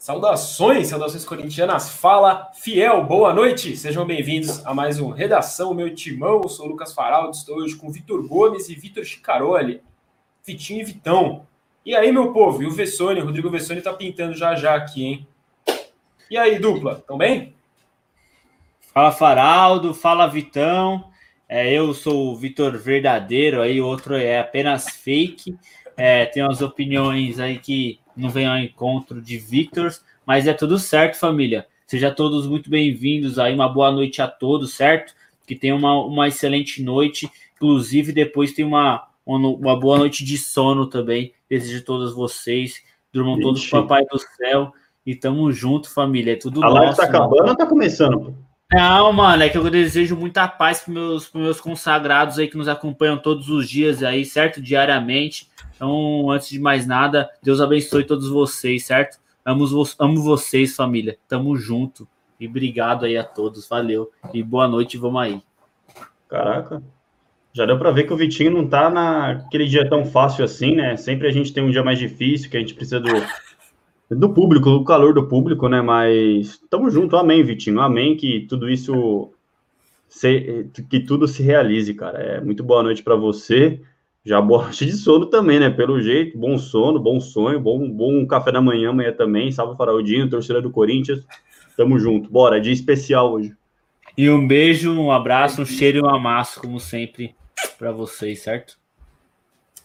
Saudações, saudações corintianas. Fala, fiel, boa noite. Sejam bem-vindos a mais um Redação Meu Timão. Eu sou Lucas Faraldo, estou hoje com Vitor Gomes e Vitor Chicaroli. Vitinho e Vitão. E aí, meu povo? E o Vessone, o Rodrigo Vessone tá pintando já já aqui, hein? E aí, dupla, tão bem? Fala, Faraldo. Fala, Vitão. É, eu sou o Vitor Verdadeiro, aí o outro é apenas fake. É, tem umas opiniões aí que não vem ao encontro de Victor, mas é tudo certo, família. Sejam todos muito bem-vindos aí, uma boa noite a todos, certo? Que tenham uma, uma excelente noite, inclusive depois tem uma, uma boa noite de sono também. Desejo a todos vocês, durmam Ixi. todos Papai do Céu e tamo junto, família. É tudo a nosso. A live tá acabando ou tá começando? Não, mano, é que eu desejo muita paz para meus, meus consagrados aí que nos acompanham todos os dias aí, certo? Diariamente. Então, antes de mais nada, Deus abençoe todos vocês, certo? Amo, amo vocês, família. Tamo junto. E obrigado aí a todos. Valeu. E boa noite, vamos aí. Caraca. Já deu para ver que o Vitinho não tá naquele dia tão fácil assim, né? Sempre a gente tem um dia mais difícil, que a gente precisa do, do público, do calor do público, né? Mas tamo junto. Amém, Vitinho. Amém que tudo isso se, que tudo se realize, cara. É muito boa noite para você. Já boa noite de sono também, né? Pelo jeito, bom sono, bom sonho, bom, bom café da manhã amanhã também. Salve Faraldinho, torcedor do Corinthians. Tamo junto. Bora, dia especial hoje. E um beijo, um abraço, um cheiro e um amasso, como sempre, para vocês, certo?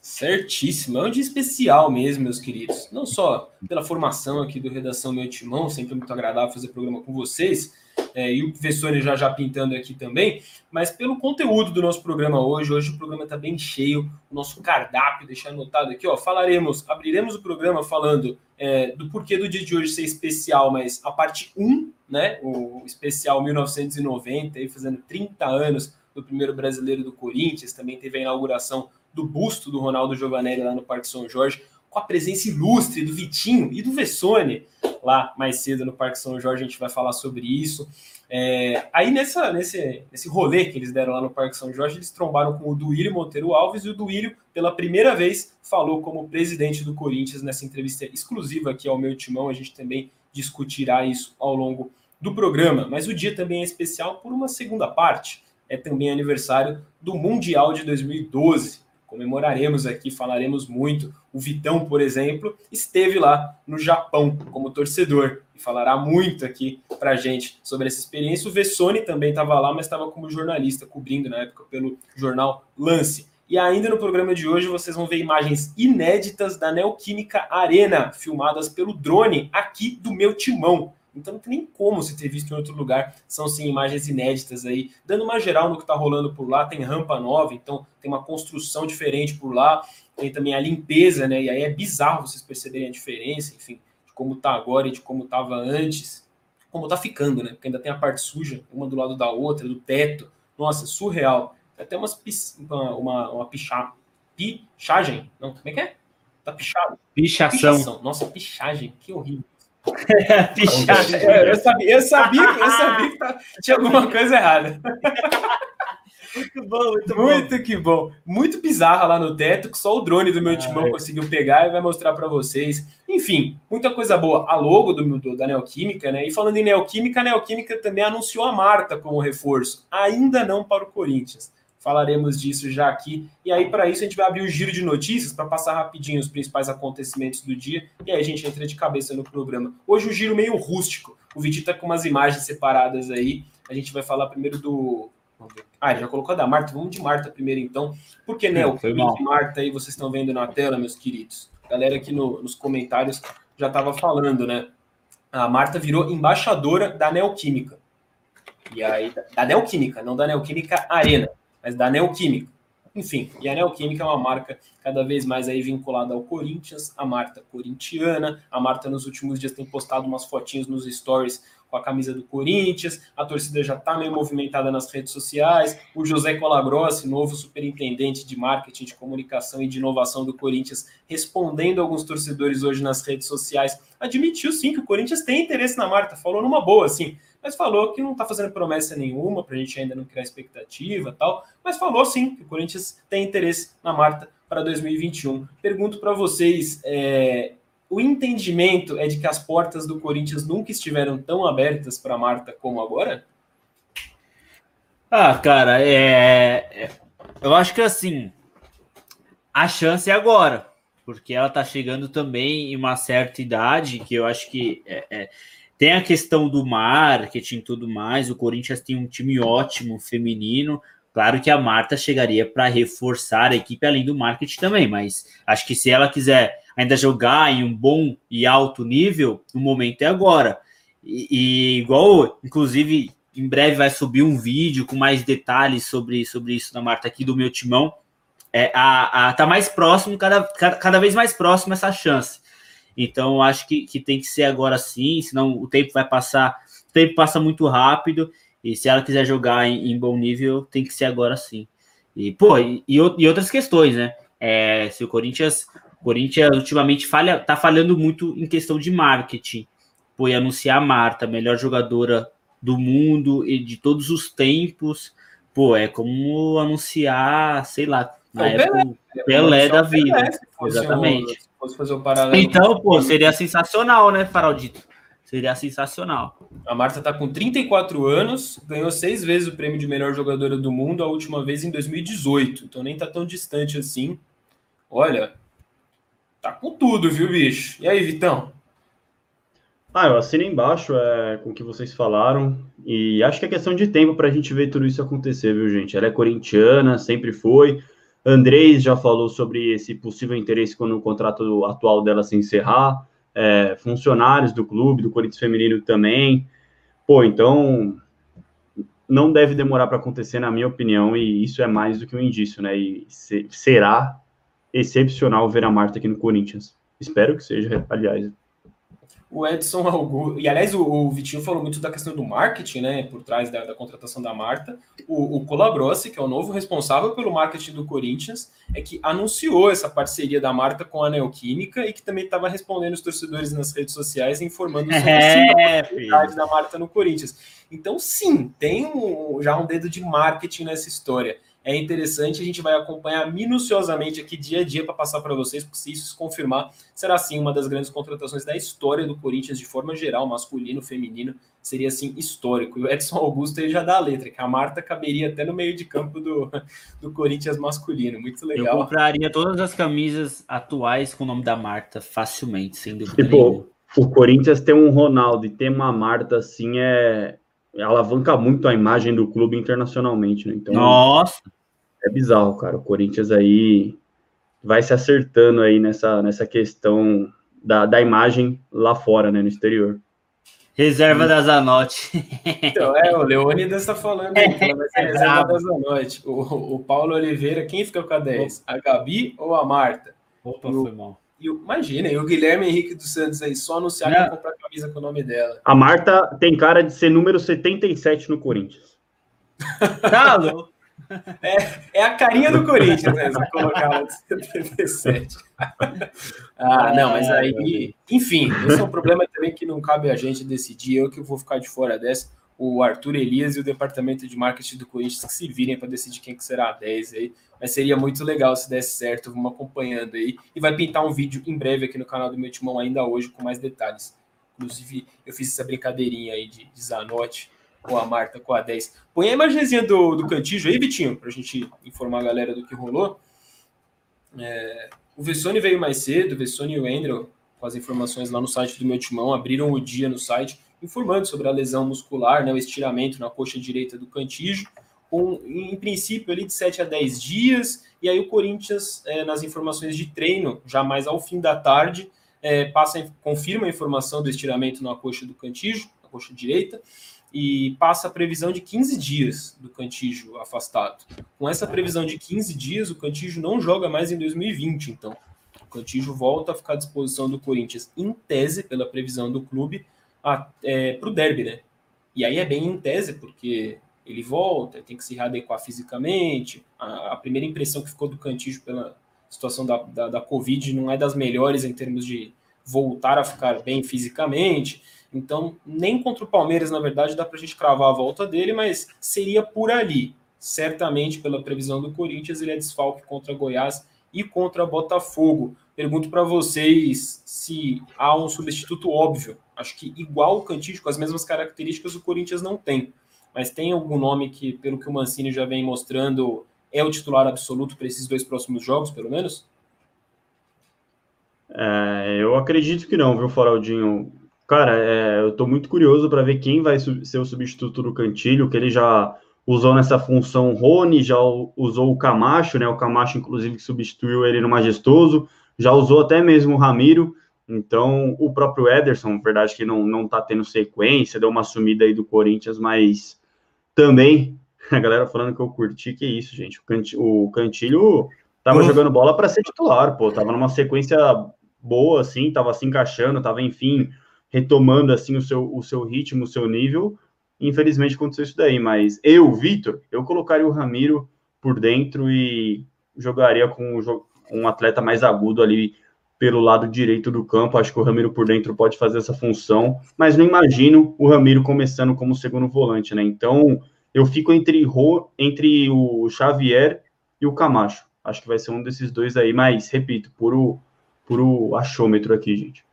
Certíssimo. É um dia especial mesmo, meus queridos. Não só pela formação aqui do Redação Meu Timão, sempre muito agradável fazer programa com vocês, é, e o Vessone já já pintando aqui também, mas pelo conteúdo do nosso programa hoje. Hoje o programa está bem cheio, o nosso cardápio, deixar anotado aqui, ó. Falaremos, abriremos o programa falando é, do porquê do dia de hoje ser especial, mas a parte 1, né? O especial 1990, aí fazendo 30 anos do primeiro brasileiro do Corinthians, também teve a inauguração do busto do Ronaldo Giovanelli lá no Parque São Jorge, com a presença ilustre do Vitinho e do Vessone lá mais cedo no Parque São Jorge, a gente vai falar sobre isso. É, aí nessa, nesse, nesse rolê que eles deram lá no Parque São Jorge, eles trombaram com o Duílio Monteiro Alves e o Duílio, pela primeira vez, falou como presidente do Corinthians nessa entrevista exclusiva aqui ao meu timão. A gente também discutirá isso ao longo do programa. Mas o dia também é especial por uma segunda parte. É também aniversário do Mundial de 2012 comemoraremos aqui, falaremos muito. O Vitão, por exemplo, esteve lá no Japão como torcedor e falará muito aqui para gente sobre essa experiência. O Vessone também estava lá, mas estava como jornalista, cobrindo na época pelo jornal Lance. E ainda no programa de hoje vocês vão ver imagens inéditas da Neoquímica Arena, filmadas pelo drone aqui do meu timão. Então não tem nem como você ter visto em outro lugar. São sim imagens inéditas aí, dando uma geral no que está rolando por lá. Tem rampa nova, então tem uma construção diferente por lá. Tem também a limpeza, né? E aí é bizarro vocês perceberem a diferença, enfim, de como está agora e de como estava antes. Como está ficando, né? Porque ainda tem a parte suja, uma do lado da outra, do teto. Nossa, surreal. Tem até umas uma, uma, uma picha, pichagem. Não, como é que é? Tá pichado. Pichação. Pichação. Nossa, pichagem, que horrível. É, eu sabia, eu sabia, eu sabia que tinha alguma coisa errada. Muito bom, muito, muito bom. que bom. Muito bizarra lá no teto, que só o drone do meu ah, timão é. conseguiu pegar e vai mostrar para vocês. Enfim, muita coisa boa. A logo do, do, da Neoquímica, né? E falando em Neoquímica, a Neoquímica também anunciou a Marta como reforço. Ainda não para o Corinthians. Falaremos disso já aqui. E aí, para isso, a gente vai abrir o giro de notícias para passar rapidinho os principais acontecimentos do dia. E aí a gente entra de cabeça no programa. Hoje o giro meio rústico. O vídeo está com umas imagens separadas aí. A gente vai falar primeiro do. Ah, já colocou a da Marta. Vamos de Marta primeiro, então. Porque, né, o link Marta aí vocês estão vendo na tela, meus queridos. A galera aqui no, nos comentários já estava falando, né? A Marta virou embaixadora da Neoquímica. E aí, da Neoquímica, não da Neoquímica Arena mas da Neoquímica. Enfim, e a Neoquímica é uma marca cada vez mais aí vinculada ao Corinthians, a Marta corintiana. A Marta nos últimos dias tem postado umas fotinhos nos stories com a camisa do Corinthians, a torcida já está meio movimentada nas redes sociais. O José Colagrossi, novo superintendente de marketing, de comunicação e de inovação do Corinthians, respondendo a alguns torcedores hoje nas redes sociais, admitiu sim que o Corinthians tem interesse na Marta, falou numa boa, assim mas falou que não está fazendo promessa nenhuma para a gente ainda não criar expectativa tal, mas falou sim que o Corinthians tem interesse na Marta para 2021. Pergunto para vocês, é, o entendimento é de que as portas do Corinthians nunca estiveram tão abertas para Marta como agora? Ah, cara, é, é, eu acho que assim, a chance é agora, porque ela tá chegando também em uma certa idade que eu acho que é, é, tem a questão do marketing e tudo mais. O Corinthians tem um time ótimo feminino. Claro que a Marta chegaria para reforçar a equipe além do marketing também, mas acho que se ela quiser ainda jogar em um bom e alto nível, o momento é agora. E, e, igual, inclusive, em breve vai subir um vídeo com mais detalhes sobre, sobre isso da Marta aqui do meu timão. É, a, a, tá mais próximo, cada, cada, cada vez mais próximo essa chance. Então, acho que, que tem que ser agora sim, senão o tempo vai passar, o tempo passa muito rápido, e se ela quiser jogar em, em bom nível, tem que ser agora sim. E, pô, e, e outras questões, né? É, se o Corinthians Corinthians ultimamente falha, tá falhando muito em questão de marketing. Foi anunciar a Marta, melhor jogadora do mundo e de todos os tempos. Pô, é como anunciar, sei lá, na época, Pelé, é Pelé da vida. Pelé, Exatamente. Um, se fazer paralelo então, pô, seria sensacional, né, Faraldito? Seria sensacional. A Marta tá com 34 anos, ganhou seis vezes o prêmio de melhor jogadora do mundo, a última vez em 2018. Então nem tá tão distante assim. Olha, Tá com tudo, viu, bicho? E aí, Vitão? Ah, eu assino embaixo é, com o que vocês falaram. E acho que é questão de tempo para a gente ver tudo isso acontecer, viu, gente? Ela é corintiana, sempre foi. Andrés já falou sobre esse possível interesse quando o contrato atual dela se encerrar. É, funcionários do clube, do Corinthians Feminino também. Pô, então não deve demorar para acontecer, na minha opinião, e isso é mais do que um indício, né? E se, será excepcional ver a Marta aqui no Corinthians. Espero que seja, aliás. O Edson Augusto. E aliás, o, o, Vitinho falou muito da questão do marketing, né? Por trás da, da contratação da Marta. O, o Colabrossi, que é o novo responsável pelo marketing do Corinthians, é que anunciou essa parceria da Marta com a Neoquímica e que também estava respondendo os torcedores nas redes sociais, informando sobre é, a da Marta no Corinthians. Então, sim, tem um, já um dedo de marketing nessa história é interessante. A gente vai acompanhar minuciosamente aqui dia a dia para passar para vocês, porque se isso se confirmar, será sim uma das grandes contratações da história do Corinthians de forma geral, masculino, feminino, seria assim histórico. E o Edson Augusto aí já dá a letra, que a Marta caberia até no meio de campo do, do Corinthians masculino. Muito legal. Eu compraria todas as camisas atuais com o nome da Marta facilmente, sem dúvida. Tipo, nenhuma. o Corinthians tem um Ronaldo e ter uma Marta assim é alavanca muito a imagem do clube internacionalmente, né? Então, Nossa! É bizarro, cara. O Corinthians aí vai se acertando aí nessa, nessa questão da, da imagem lá fora, né? No exterior. Reserva da Zanotti. Então, é, o Leônidas está falando aí, que vai ser é reserva da Zanotti. O, o Paulo Oliveira, quem fica com a 10? A Gabi ou a Marta? Opa, o, foi mal. E o, imagina, e o Guilherme Henrique dos Santos aí, só anunciar que vai comprar camisa com o nome dela. A Marta tem cara de ser número 77 no Corinthians. Tá louco. É, é a carinha do Corinthians, né? Se colocar lá de 77. ah, não, mas aí, enfim, esse é um problema também que não cabe a gente decidir. Eu que vou ficar de fora dessa. O Arthur Elias e o departamento de marketing do Corinthians que se virem para decidir quem que será a 10 aí. Mas seria muito legal se desse certo. Vamos acompanhando aí. E vai pintar um vídeo em breve aqui no canal do meu timão ainda hoje com mais detalhes. Inclusive, eu fiz essa brincadeirinha aí de, de Zanotti com a Marta com a 10. Põe a imagenzinha do, do Cantijo aí, Vitinho, para a gente informar a galera do que rolou. É, o Vessone veio mais cedo, o Vessone e o Endrel, com as informações lá no site do meu timão, abriram o dia no site, informando sobre a lesão muscular, né, o estiramento na coxa direita do Cantijo, com, em princípio, ali de 7 a 10 dias, e aí o Corinthians, é, nas informações de treino, já mais ao fim da tarde, é, passa, confirma a informação do estiramento na coxa do Cantijo, na coxa direita, e passa a previsão de 15 dias do Cantígio afastado. Com essa previsão de 15 dias, o Cantígio não joga mais em 2020, então. O Cantígio volta a ficar à disposição do Corinthians, em tese, pela previsão do clube, é, para o derby, né? E aí é bem em tese, porque ele volta, tem que se readequar fisicamente. A, a primeira impressão que ficou do Cantígio pela situação da, da, da Covid não é das melhores em termos de voltar a ficar bem fisicamente. Então, nem contra o Palmeiras, na verdade, dá para a gente cravar a volta dele, mas seria por ali. Certamente, pela previsão do Corinthians, ele é desfalque contra Goiás e contra Botafogo. Pergunto para vocês se há um substituto óbvio. Acho que igual o Cantígio, com as mesmas características, o Corinthians não tem. Mas tem algum nome que, pelo que o Mancini já vem mostrando, é o titular absoluto para esses dois próximos jogos, pelo menos? É, eu acredito que não, viu, Faraldinho? Cara, é, eu estou muito curioso para ver quem vai ser o substituto do Cantilho, que ele já usou nessa função Rony, já usou o Camacho, né? O Camacho, inclusive, que substituiu ele no Majestoso, já usou até mesmo o Ramiro. Então, o próprio Ederson, verdade que não, não tá tendo sequência, deu uma sumida aí do Corinthians, mas também a galera falando que eu curti, que isso, gente. O Cantilho tava jogando bola para ser titular, pô, tava numa sequência boa, assim, tava se encaixando, tava, enfim, retomando, assim, o seu, o seu ritmo, o seu nível. Infelizmente aconteceu isso daí, mas eu, Vitor, eu colocaria o Ramiro por dentro e jogaria com um atleta mais agudo ali pelo lado direito do campo. Acho que o Ramiro por dentro pode fazer essa função, mas não imagino o Ramiro começando como segundo volante, né? Então, eu fico entre, entre o Xavier e o Camacho. Acho que vai ser um desses dois aí, mas, repito, puro, puro achômetro aqui, gente.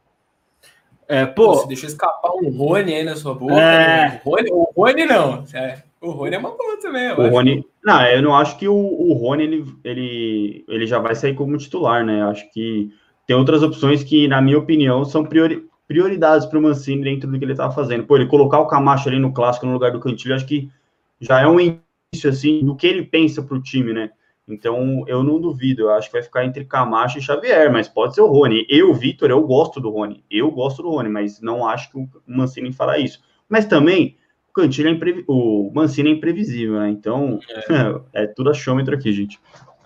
É, pô, Você deixou escapar um Rony aí na sua boca. É... Né? O, Rony, o Rony não. É, o Rony é uma boa também. o Rony. Não, eu não acho que o, o Rony ele, ele, ele já vai sair como titular, né? Acho que tem outras opções que, na minha opinião, são priori, prioridades para o Mancini dentro do que ele estava fazendo. Pô, ele colocar o Camacho ali no clássico no lugar do Cantilho, acho que já é um início, assim, do que ele pensa para o time, né? Então, eu não duvido, eu acho que vai ficar entre Camacho e Xavier, mas pode ser o Rony. Eu, Vitor, eu gosto do Rony. Eu gosto do Rony, mas não acho que o Mancini fala isso. Mas também, o Cantilho é imprevi... o Mancini é imprevisível, né? Então, é, é tudo achômetro aqui, gente.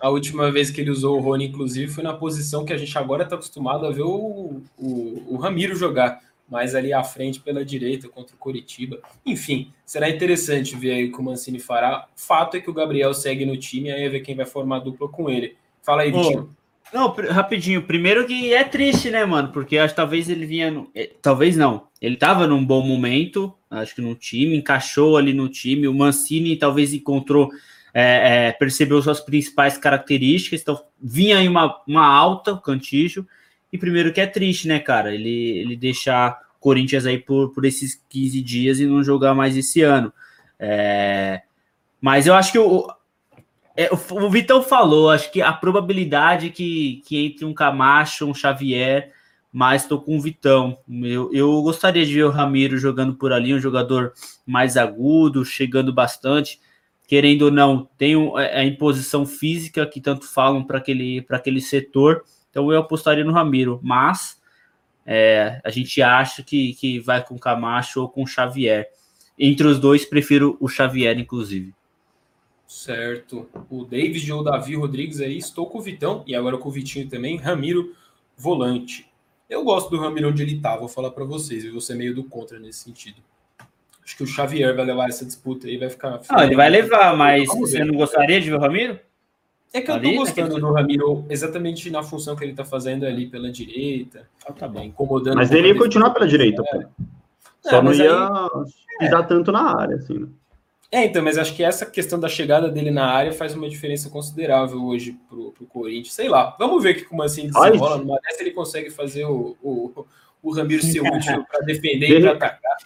A última vez que ele usou o Rony, inclusive, foi na posição que a gente agora está acostumado a ver o, o, o Ramiro jogar mais ali à frente pela direita contra o Coritiba. Enfim, será interessante ver aí o que o Mancini fará. Fato é que o Gabriel segue no time, aí é ver quem vai formar a dupla com ele. Fala aí, Vitinho. Não, rapidinho. Primeiro que é triste, né, mano? Porque acho que talvez ele vinha. No... É, talvez não. Ele tava num bom momento, acho que no time, encaixou ali no time. O Mancini talvez encontrou, é, é, percebeu suas principais características. Então, vinha aí uma, uma alta, o Cantijo. E primeiro que é triste, né, cara? Ele, ele deixar Corinthians aí por, por esses 15 dias e não jogar mais esse ano. É... Mas eu acho que o, é, o, o Vitão falou, acho que a probabilidade que, que entre um Camacho, um Xavier, mas estou com o Vitão. Eu, eu gostaria de ver o Ramiro jogando por ali, um jogador mais agudo, chegando bastante. Querendo ou não, tem é, a imposição física que tanto falam para aquele, aquele setor. Então eu apostaria no Ramiro, mas é, a gente acha que, que vai com Camacho ou com Xavier. Entre os dois, prefiro o Xavier, inclusive. Certo. O David ou Davi Rodrigues aí, estou com o Vitão e agora com o Vitinho também. Ramiro, volante. Eu gosto do Ramiro onde ele tá, vou falar para vocês. Eu vou ser meio do contra nesse sentido. Acho que o Xavier vai levar essa disputa aí, vai ficar. Não, ele vai levar, mas você não gostaria de ver o Ramiro? É que ali, eu tô gostando naquele... do Ramiro exatamente na função que ele tá fazendo ali pela direita. Ah, tá bem, incomodando. Mas ele ia continuar pela direita, é. pô. Só não, não ia aí... pisar é. tanto na área, assim, né? É, então, mas acho que essa questão da chegada dele na área faz uma diferença considerável hoje pro, pro Corinthians. Sei lá, vamos ver que como assim desenrola. Numa dessa ele consegue fazer o, o, o Ramiro ser útil para defender de e para atacar.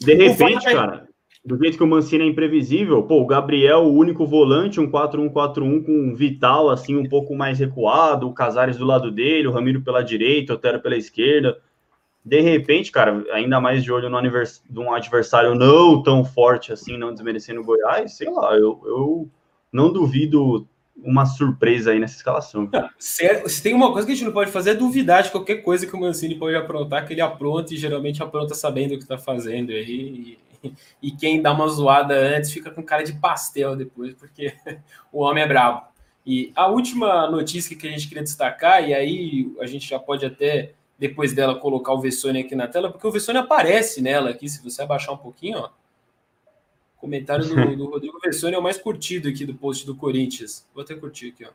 De repente, cara, do jeito que o Mancini é imprevisível, pô, o Gabriel, o único volante, um 4-1-4-1 com um Vital, assim, um pouco mais recuado, o Casares do lado dele, o Ramiro pela direita, o Otero pela esquerda. De repente, cara, ainda mais de olho no anivers... de um adversário não tão forte assim, não desmerecendo o Goiás, sei lá, eu, eu não duvido uma surpresa aí nessa escalação. Se, se, tem uma coisa que a gente não pode fazer é duvidar de qualquer coisa que o Mancini pode aprontar, que ele apronta e geralmente apronta sabendo o que está fazendo aí. E, e, quem dá uma zoada antes fica com cara de pastel depois, porque o homem é brabo. E a última notícia que a gente queria destacar, e aí a gente já pode até depois dela colocar o Vessone aqui na tela, porque o Vessone aparece nela aqui, se você abaixar um pouquinho, ó. Comentário do, do Rodrigo Vessone é o mais curtido aqui do post do Corinthians. Vou até curtir aqui, ó.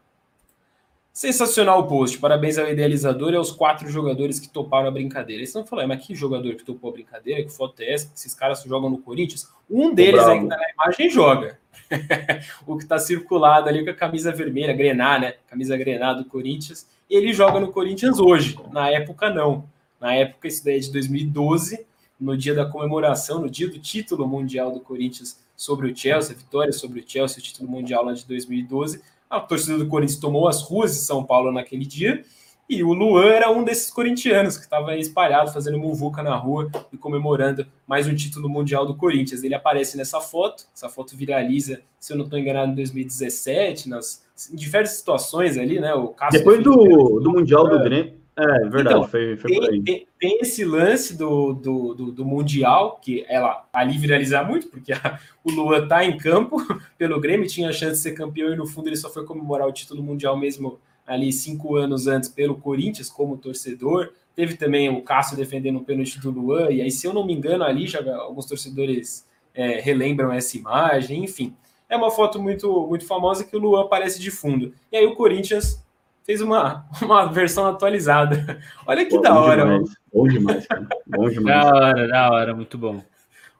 Sensacional o post. Parabéns ao idealizador e aos quatro jogadores que toparam a brincadeira. Eles estão falando, mas que jogador que topou a brincadeira? Que foto é essa? Esses caras jogam no Corinthians? Um deles aí que tá na imagem joga. o que está circulado ali com a camisa vermelha, Grená, né? Camisa Grená do Corinthians. Ele joga no Corinthians hoje. Na época, não. Na época, isso daí é de 2012, no dia da comemoração, no dia do título mundial do Corinthians sobre o Chelsea, a vitória sobre o Chelsea, o título mundial lá de 2012 a torcida do Corinthians tomou as ruas de São Paulo naquele dia. E o Luan era um desses corintianos que estava espalhado, fazendo muvuca na rua e comemorando mais um título mundial do Corinthians. Ele aparece nessa foto, essa foto viraliza, se eu não estou enganado, em 2017, nas, em diversas situações ali, né? O Cássio Depois do, do Mundial do Grêmio. É, verdade, então, foi, foi tem, por aí. Tem, tem, esse lance do, do, do, do, Mundial, que ela ali viralizar muito, porque a, o Lua tá em campo pelo Grêmio, tinha a chance de ser campeão e no fundo ele só foi comemorar o título mundial mesmo ali cinco anos antes pelo Corinthians como torcedor. Teve também o Cássio defendendo o pênalti do Luan, e aí, se eu não me engano, ali já alguns torcedores é, relembram essa imagem, enfim. É uma foto muito, muito famosa que o Luan aparece de fundo. E aí o Corinthians fez uma, uma versão atualizada. Olha que bom da hora. Demais. Bom demais, cara. Bom demais. Da hora, da hora, muito bom.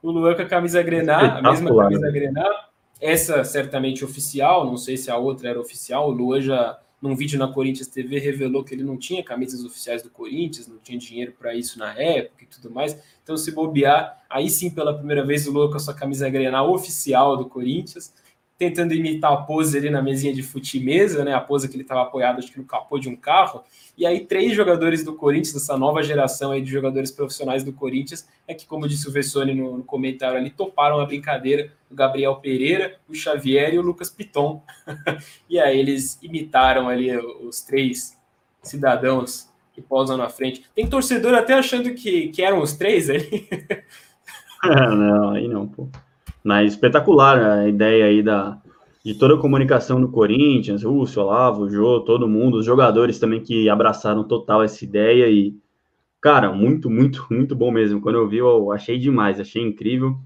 O Luan com a camisa Grená, a mesma camisa Grená. Essa certamente oficial, não sei se a outra era oficial. O Luan já, num vídeo na Corinthians TV, revelou que ele não tinha camisas oficiais do Corinthians, não tinha dinheiro para isso na época e tudo mais. Então, se bobear, aí sim, pela primeira vez, o Luan com a sua camisa Grená oficial do Corinthians tentando imitar a pose ali na mesinha de fute mesa, né? A pose que ele estava apoiado, acho que no capô de um carro. E aí, três jogadores do Corinthians, essa nova geração aí de jogadores profissionais do Corinthians, é que, como disse o Vessone no, no comentário ali, toparam a brincadeira o Gabriel Pereira, o Xavier e o Lucas Piton. e aí eles imitaram ali os três cidadãos que posam na frente. Tem torcedor até achando que, que eram os três ali. não, aí não, pô. Mas espetacular a ideia aí da, de toda a comunicação do Corinthians, Rússio, Olavo, Jô, todo mundo, os jogadores também que abraçaram total essa ideia e, cara, muito, muito, muito bom mesmo. Quando eu vi, eu achei demais, achei incrível.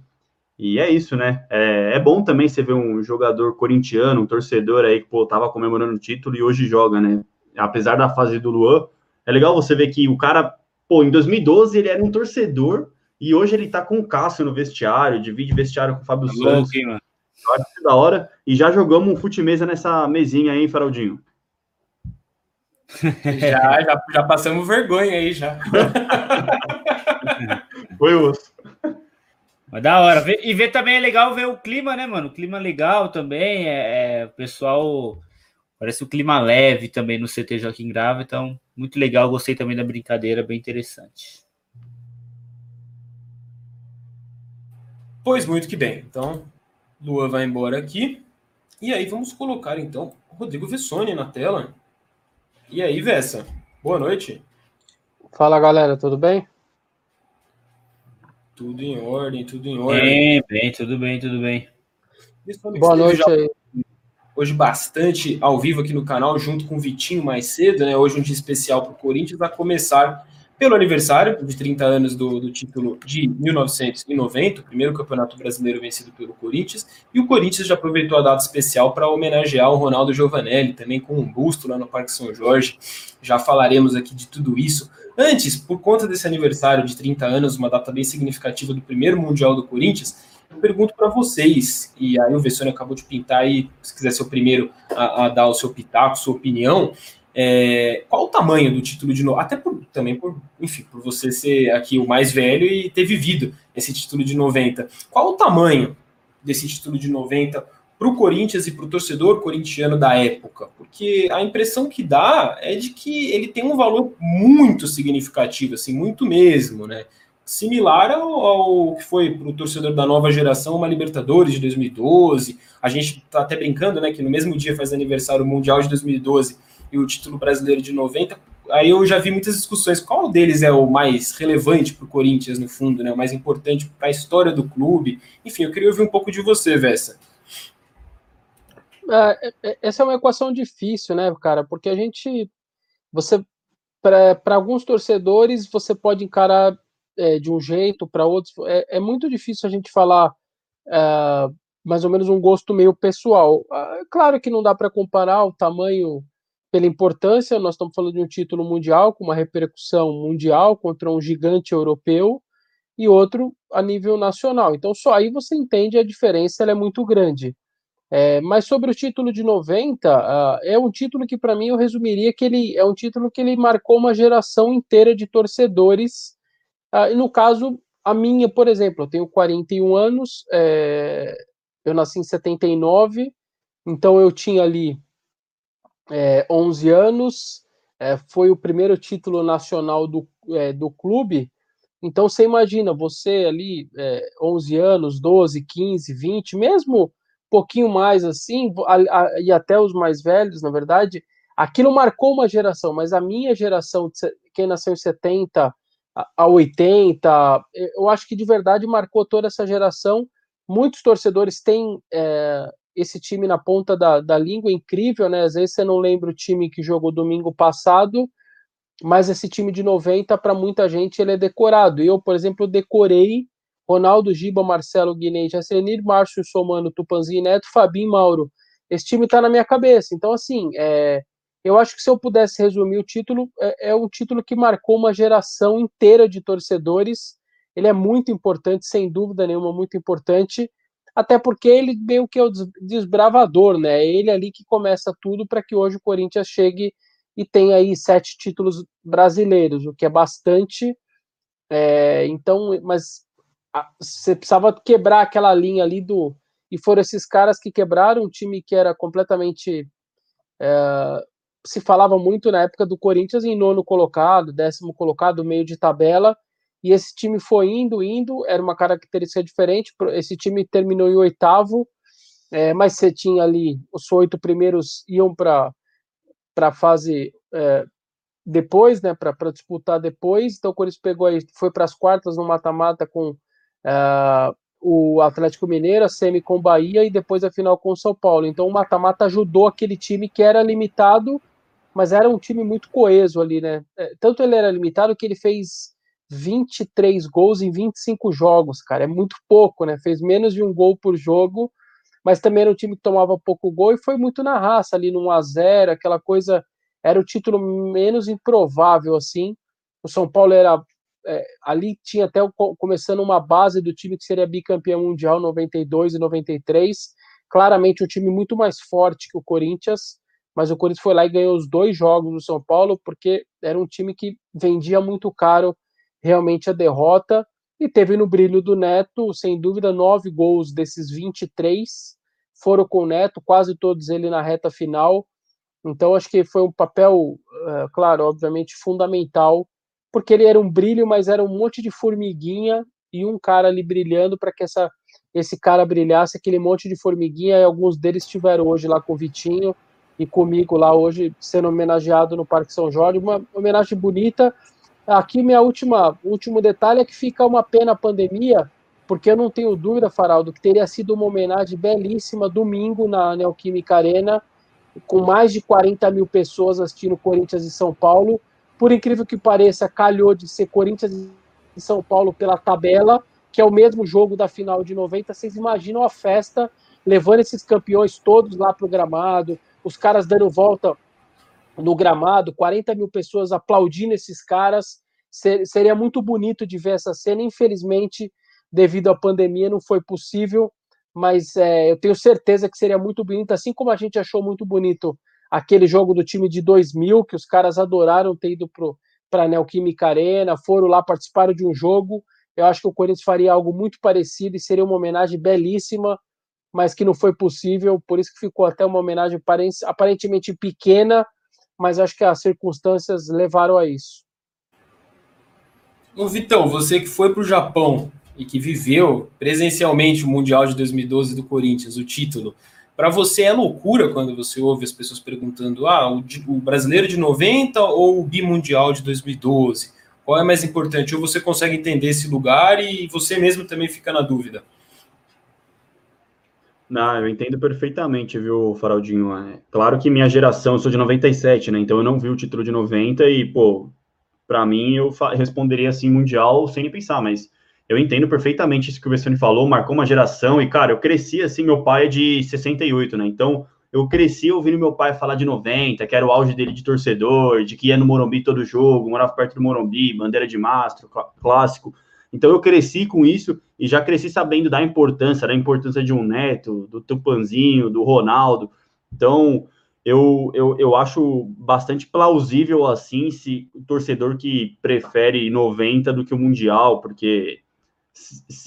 E é isso, né? É, é bom também você ver um jogador corintiano, um torcedor aí que, pô, tava comemorando o título e hoje joga, né? Apesar da fase do Luan, é legal você ver que o cara, pô, em 2012 ele era um torcedor e hoje ele tá com o Cássio no vestiário, divide vestiário com o Fábio tá Santos. Louco, mano. Eu acho que da hora. E já jogamos um fute-mesa nessa mesinha aí, Faraldinho. já, já, já passamos vergonha aí, já. Foi osso. Mas da hora. E ver também é legal ver o clima, né, mano? O clima legal também. É, é, o pessoal. Parece um clima leve também no CT Joaquim Grava. Então, muito legal. Gostei também da brincadeira, bem interessante. Pois muito que bem. Então, Lua vai embora aqui. E aí vamos colocar então o Rodrigo Vessone na tela. E aí, Vessa, boa noite. Fala galera, tudo bem? Tudo em ordem, tudo em ordem. Bem, bem, tudo bem, tudo bem. Boa noite aí. Hoje bastante ao vivo aqui no canal, junto com o Vitinho mais cedo, né? Hoje um dia especial para o Corinthians, vai começar pelo aniversário de 30 anos do, do, título de 1990, o primeiro campeonato brasileiro vencido pelo Corinthians, e o Corinthians já aproveitou a data especial para homenagear o Ronaldo Giovanelli, também com um busto lá no Parque São Jorge. Já falaremos aqui de tudo isso. Antes, por conta desse aniversário de 30 anos, uma data bem significativa do primeiro Mundial do Corinthians, eu pergunto para vocês, e aí o Vessone acabou de pintar aí, se quiser ser o primeiro a, a dar o seu pitaco, sua opinião, é, qual o tamanho do título de novo? Até por, também por, enfim, por você ser aqui o mais velho e ter vivido esse título de 90. Qual o tamanho desse título de 90 para o Corinthians e para o torcedor corintiano da época? Porque a impressão que dá é de que ele tem um valor muito significativo, assim, muito mesmo, né? Similar ao, ao que foi para o torcedor da nova geração uma Libertadores de 2012. A gente está até brincando, né, que no mesmo dia faz aniversário mundial de 2012 e o título brasileiro de 90. Aí eu já vi muitas discussões. Qual deles é o mais relevante para o Corinthians, no fundo, né? O mais importante para a história do clube? Enfim, eu queria ouvir um pouco de você, Vessa. É, é essa é uma equação difícil, né, cara? Porque a gente. Você. Para alguns torcedores, você pode encarar é, de um jeito, para outros. É, é, muito difícil a gente falar. É, mais ou menos um gosto meio pessoal. Ah, claro que não dá para comparar o tamanho pela importância, nós estamos falando de um título mundial com uma repercussão mundial contra um gigante europeu e outro a nível nacional. Então, só aí você entende a diferença, ela é muito grande. É, mas sobre o título de 90, uh, é um título que, para mim, eu resumiria que ele é um título que ele marcou uma geração inteira de torcedores. Uh, e no caso, a minha, por exemplo, eu tenho 41 anos, é, eu nasci em 79, então eu tinha ali é, 11 anos, é, foi o primeiro título nacional do, é, do clube. Então você imagina, você ali, é, 11 anos, 12, 15, 20, mesmo um pouquinho mais assim, a, a, e até os mais velhos, na verdade, aquilo marcou uma geração, mas a minha geração, quem nasceu em 70 a 80, eu acho que de verdade marcou toda essa geração. Muitos torcedores têm é, esse time na ponta da, da língua, incrível, né? Às vezes você não lembra o time que jogou domingo passado, mas esse time de 90, para muita gente, ele é decorado. Eu, por exemplo, decorei Ronaldo, Giba, Marcelo, Guinei, Jacenir, Márcio, Somano, Tupanzi, Neto, Fabinho, Mauro. Esse time está na minha cabeça. Então, assim, é, eu acho que se eu pudesse resumir o título, é, é um título que marcou uma geração inteira de torcedores. Ele é muito importante, sem dúvida nenhuma, muito importante até porque ele meio que é o desbravador, né? É ele ali que começa tudo para que hoje o Corinthians chegue e tenha aí sete títulos brasileiros, o que é bastante. É, então, mas você precisava quebrar aquela linha ali do. E foram esses caras que quebraram um time que era completamente. É, se falava muito na época do Corinthians em nono colocado, décimo colocado, meio de tabela e esse time foi indo, indo, era uma característica diferente. Esse time terminou em oitavo, é, mas você tinha ali os oito primeiros iam para a fase é, depois, né, para disputar depois. Então, quando eles pegou aí, foi para as quartas no mata-mata com é, o Atlético Mineiro, a semi com Bahia e depois a final com o São Paulo. Então, o mata-mata ajudou aquele time que era limitado, mas era um time muito coeso ali, né? É, tanto ele era limitado que ele fez 23 gols em 25 jogos, cara. É muito pouco, né? Fez menos de um gol por jogo, mas também era um time que tomava pouco gol e foi muito na raça ali no 1x0, aquela coisa. Era o título menos improvável, assim. O São Paulo era. É, ali tinha até começando uma base do time que seria bicampeão mundial 92 e 93. Claramente um time muito mais forte que o Corinthians, mas o Corinthians foi lá e ganhou os dois jogos do São Paulo, porque era um time que vendia muito caro realmente a derrota. E teve no brilho do Neto, sem dúvida, nove gols desses 23 foram com o Neto, quase todos ele na reta final. Então, acho que foi um papel, é, claro, obviamente fundamental, porque ele era um brilho, mas era um monte de formiguinha e um cara ali brilhando para que essa, esse cara brilhasse, aquele monte de formiguinha, e alguns deles estiveram hoje lá com o Vitinho e comigo lá hoje, sendo homenageado no Parque São Jorge. Uma homenagem bonita Aqui minha última último detalhe é que fica uma pena a pandemia, porque eu não tenho dúvida, Faraldo, que teria sido uma homenagem belíssima domingo na Neoquímica Arena, com mais de 40 mil pessoas assistindo Corinthians e São Paulo. Por incrível que pareça, calhou de ser Corinthians e São Paulo pela tabela, que é o mesmo jogo da final de 90. Vocês imaginam a festa levando esses campeões todos lá para o gramado, os caras dando volta no gramado, 40 mil pessoas aplaudindo esses caras. Seria muito bonito de ver essa cena. Infelizmente, devido à pandemia, não foi possível, mas é, eu tenho certeza que seria muito bonito, assim como a gente achou muito bonito aquele jogo do time de 2000, que os caras adoraram ter ido para a Neoquímica Arena, foram lá, participaram de um jogo. Eu acho que o Corinthians faria algo muito parecido e seria uma homenagem belíssima, mas que não foi possível, por isso que ficou até uma homenagem aparentemente pequena, mas acho que as circunstâncias levaram a isso. Ô Vitão, você que foi para o Japão e que viveu presencialmente o Mundial de 2012 do Corinthians, o título, para você é loucura quando você ouve as pessoas perguntando: ah, o, o brasileiro de 90 ou o bimundial de 2012? Qual é mais importante? Ou você consegue entender esse lugar e você mesmo também fica na dúvida? Não, eu entendo perfeitamente, viu, Faraldinho? É, claro que minha geração, eu sou de 97, né? Então eu não vi o título de 90 e, pô, para mim eu responderia assim, Mundial, sem nem pensar, mas eu entendo perfeitamente isso que o Vessone falou, marcou uma geração e, cara, eu cresci assim, meu pai é de 68, né? Então eu cresci ouvindo meu pai falar de 90, que era o auge dele de torcedor, de que ia no Morumbi todo jogo, morava perto do Morumbi, bandeira de mastro, clássico. Então eu cresci com isso e já cresci sabendo da importância, da importância de um Neto, do Tupanzinho, do Ronaldo. Então eu, eu, eu acho bastante plausível assim se o torcedor que prefere 90 do que o Mundial, porque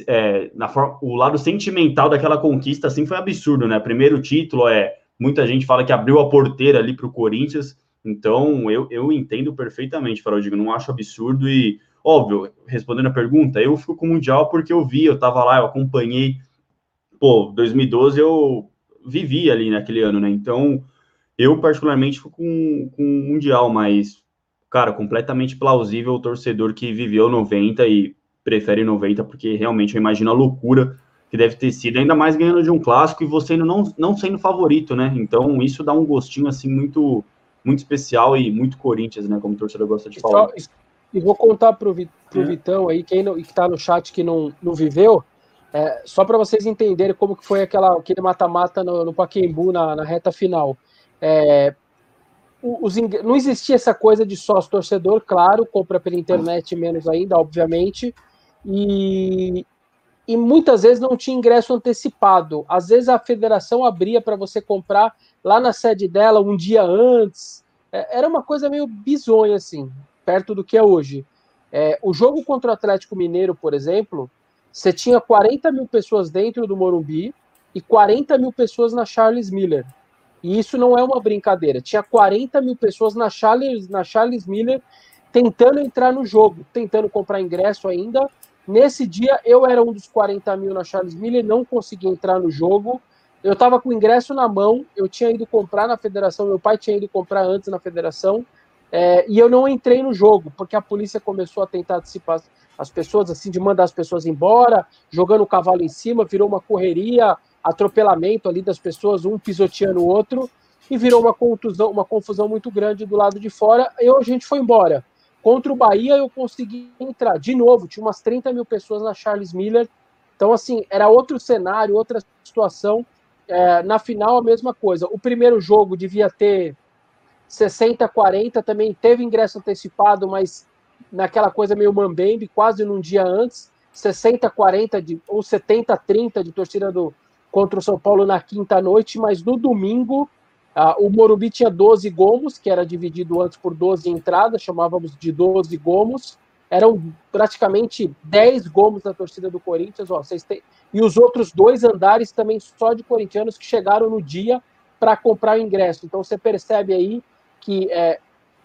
é, na forma, o lado sentimental daquela conquista assim foi absurdo, né? Primeiro título é Muita gente fala que abriu a porteira ali para o Corinthians. Então, eu, eu entendo perfeitamente, Faroldigo. Não acho absurdo e, óbvio, respondendo a pergunta, eu fico com o Mundial porque eu vi, eu estava lá, eu acompanhei. Pô, 2012 eu vivi ali naquele ano, né? Então, eu particularmente fico com, com o Mundial, mas, cara, completamente plausível o torcedor que viveu 90 e prefere 90, porque realmente eu imagino a loucura que deve ter sido, ainda mais ganhando de um clássico e você não, não sendo favorito, né? Então isso dá um gostinho assim muito muito especial e muito Corinthians, né? Como o torcedor gosta de falar. E vou contar pro, pro é. Vitão aí, quem não, que tá no chat que não, não viveu, é, só para vocês entenderem como que foi aquela, aquele mata-mata no, no Paquembu na, na reta final. É, os, não existia essa coisa de sócio torcedor, claro, compra pela internet menos ainda, obviamente, e, e muitas vezes não tinha ingresso antecipado. Às vezes a federação abria para você comprar lá na sede dela um dia antes. É, era uma coisa meio bizonha, assim, perto do que é hoje. É, o jogo contra o Atlético Mineiro, por exemplo, você tinha 40 mil pessoas dentro do Morumbi e 40 mil pessoas na Charles Miller. E isso não é uma brincadeira. Tinha 40 mil pessoas na Charles, na Charles Miller tentando entrar no jogo, tentando comprar ingresso ainda Nesse dia, eu era um dos 40 mil na Charles Miller, não consegui entrar no jogo. Eu estava com o ingresso na mão, eu tinha ido comprar na federação, meu pai tinha ido comprar antes na federação, é, e eu não entrei no jogo, porque a polícia começou a tentar antecipar as pessoas, assim, de mandar as pessoas embora, jogando o cavalo em cima, virou uma correria, atropelamento ali das pessoas, um pisoteando o outro, e virou uma contusão, uma confusão muito grande do lado de fora, e a gente foi embora. Contra o Bahia, eu consegui entrar. De novo, tinha umas 30 mil pessoas na Charles Miller. Então, assim, era outro cenário, outra situação. É, na final, a mesma coisa. O primeiro jogo devia ter 60, 40, também teve ingresso antecipado, mas naquela coisa meio mambembe, quase num dia antes. 60, 40 de, ou 70, 30 de torcida do, contra o São Paulo na quinta noite, mas no domingo ah, o Morumbi tinha 12 gomos, que era dividido antes por 12 entradas, chamávamos de 12 gomos. Eram praticamente 10 gomos da torcida do Corinthians. Ó, vocês têm... E os outros dois andares também só de corintianos que chegaram no dia para comprar o ingresso. Então você percebe aí que é,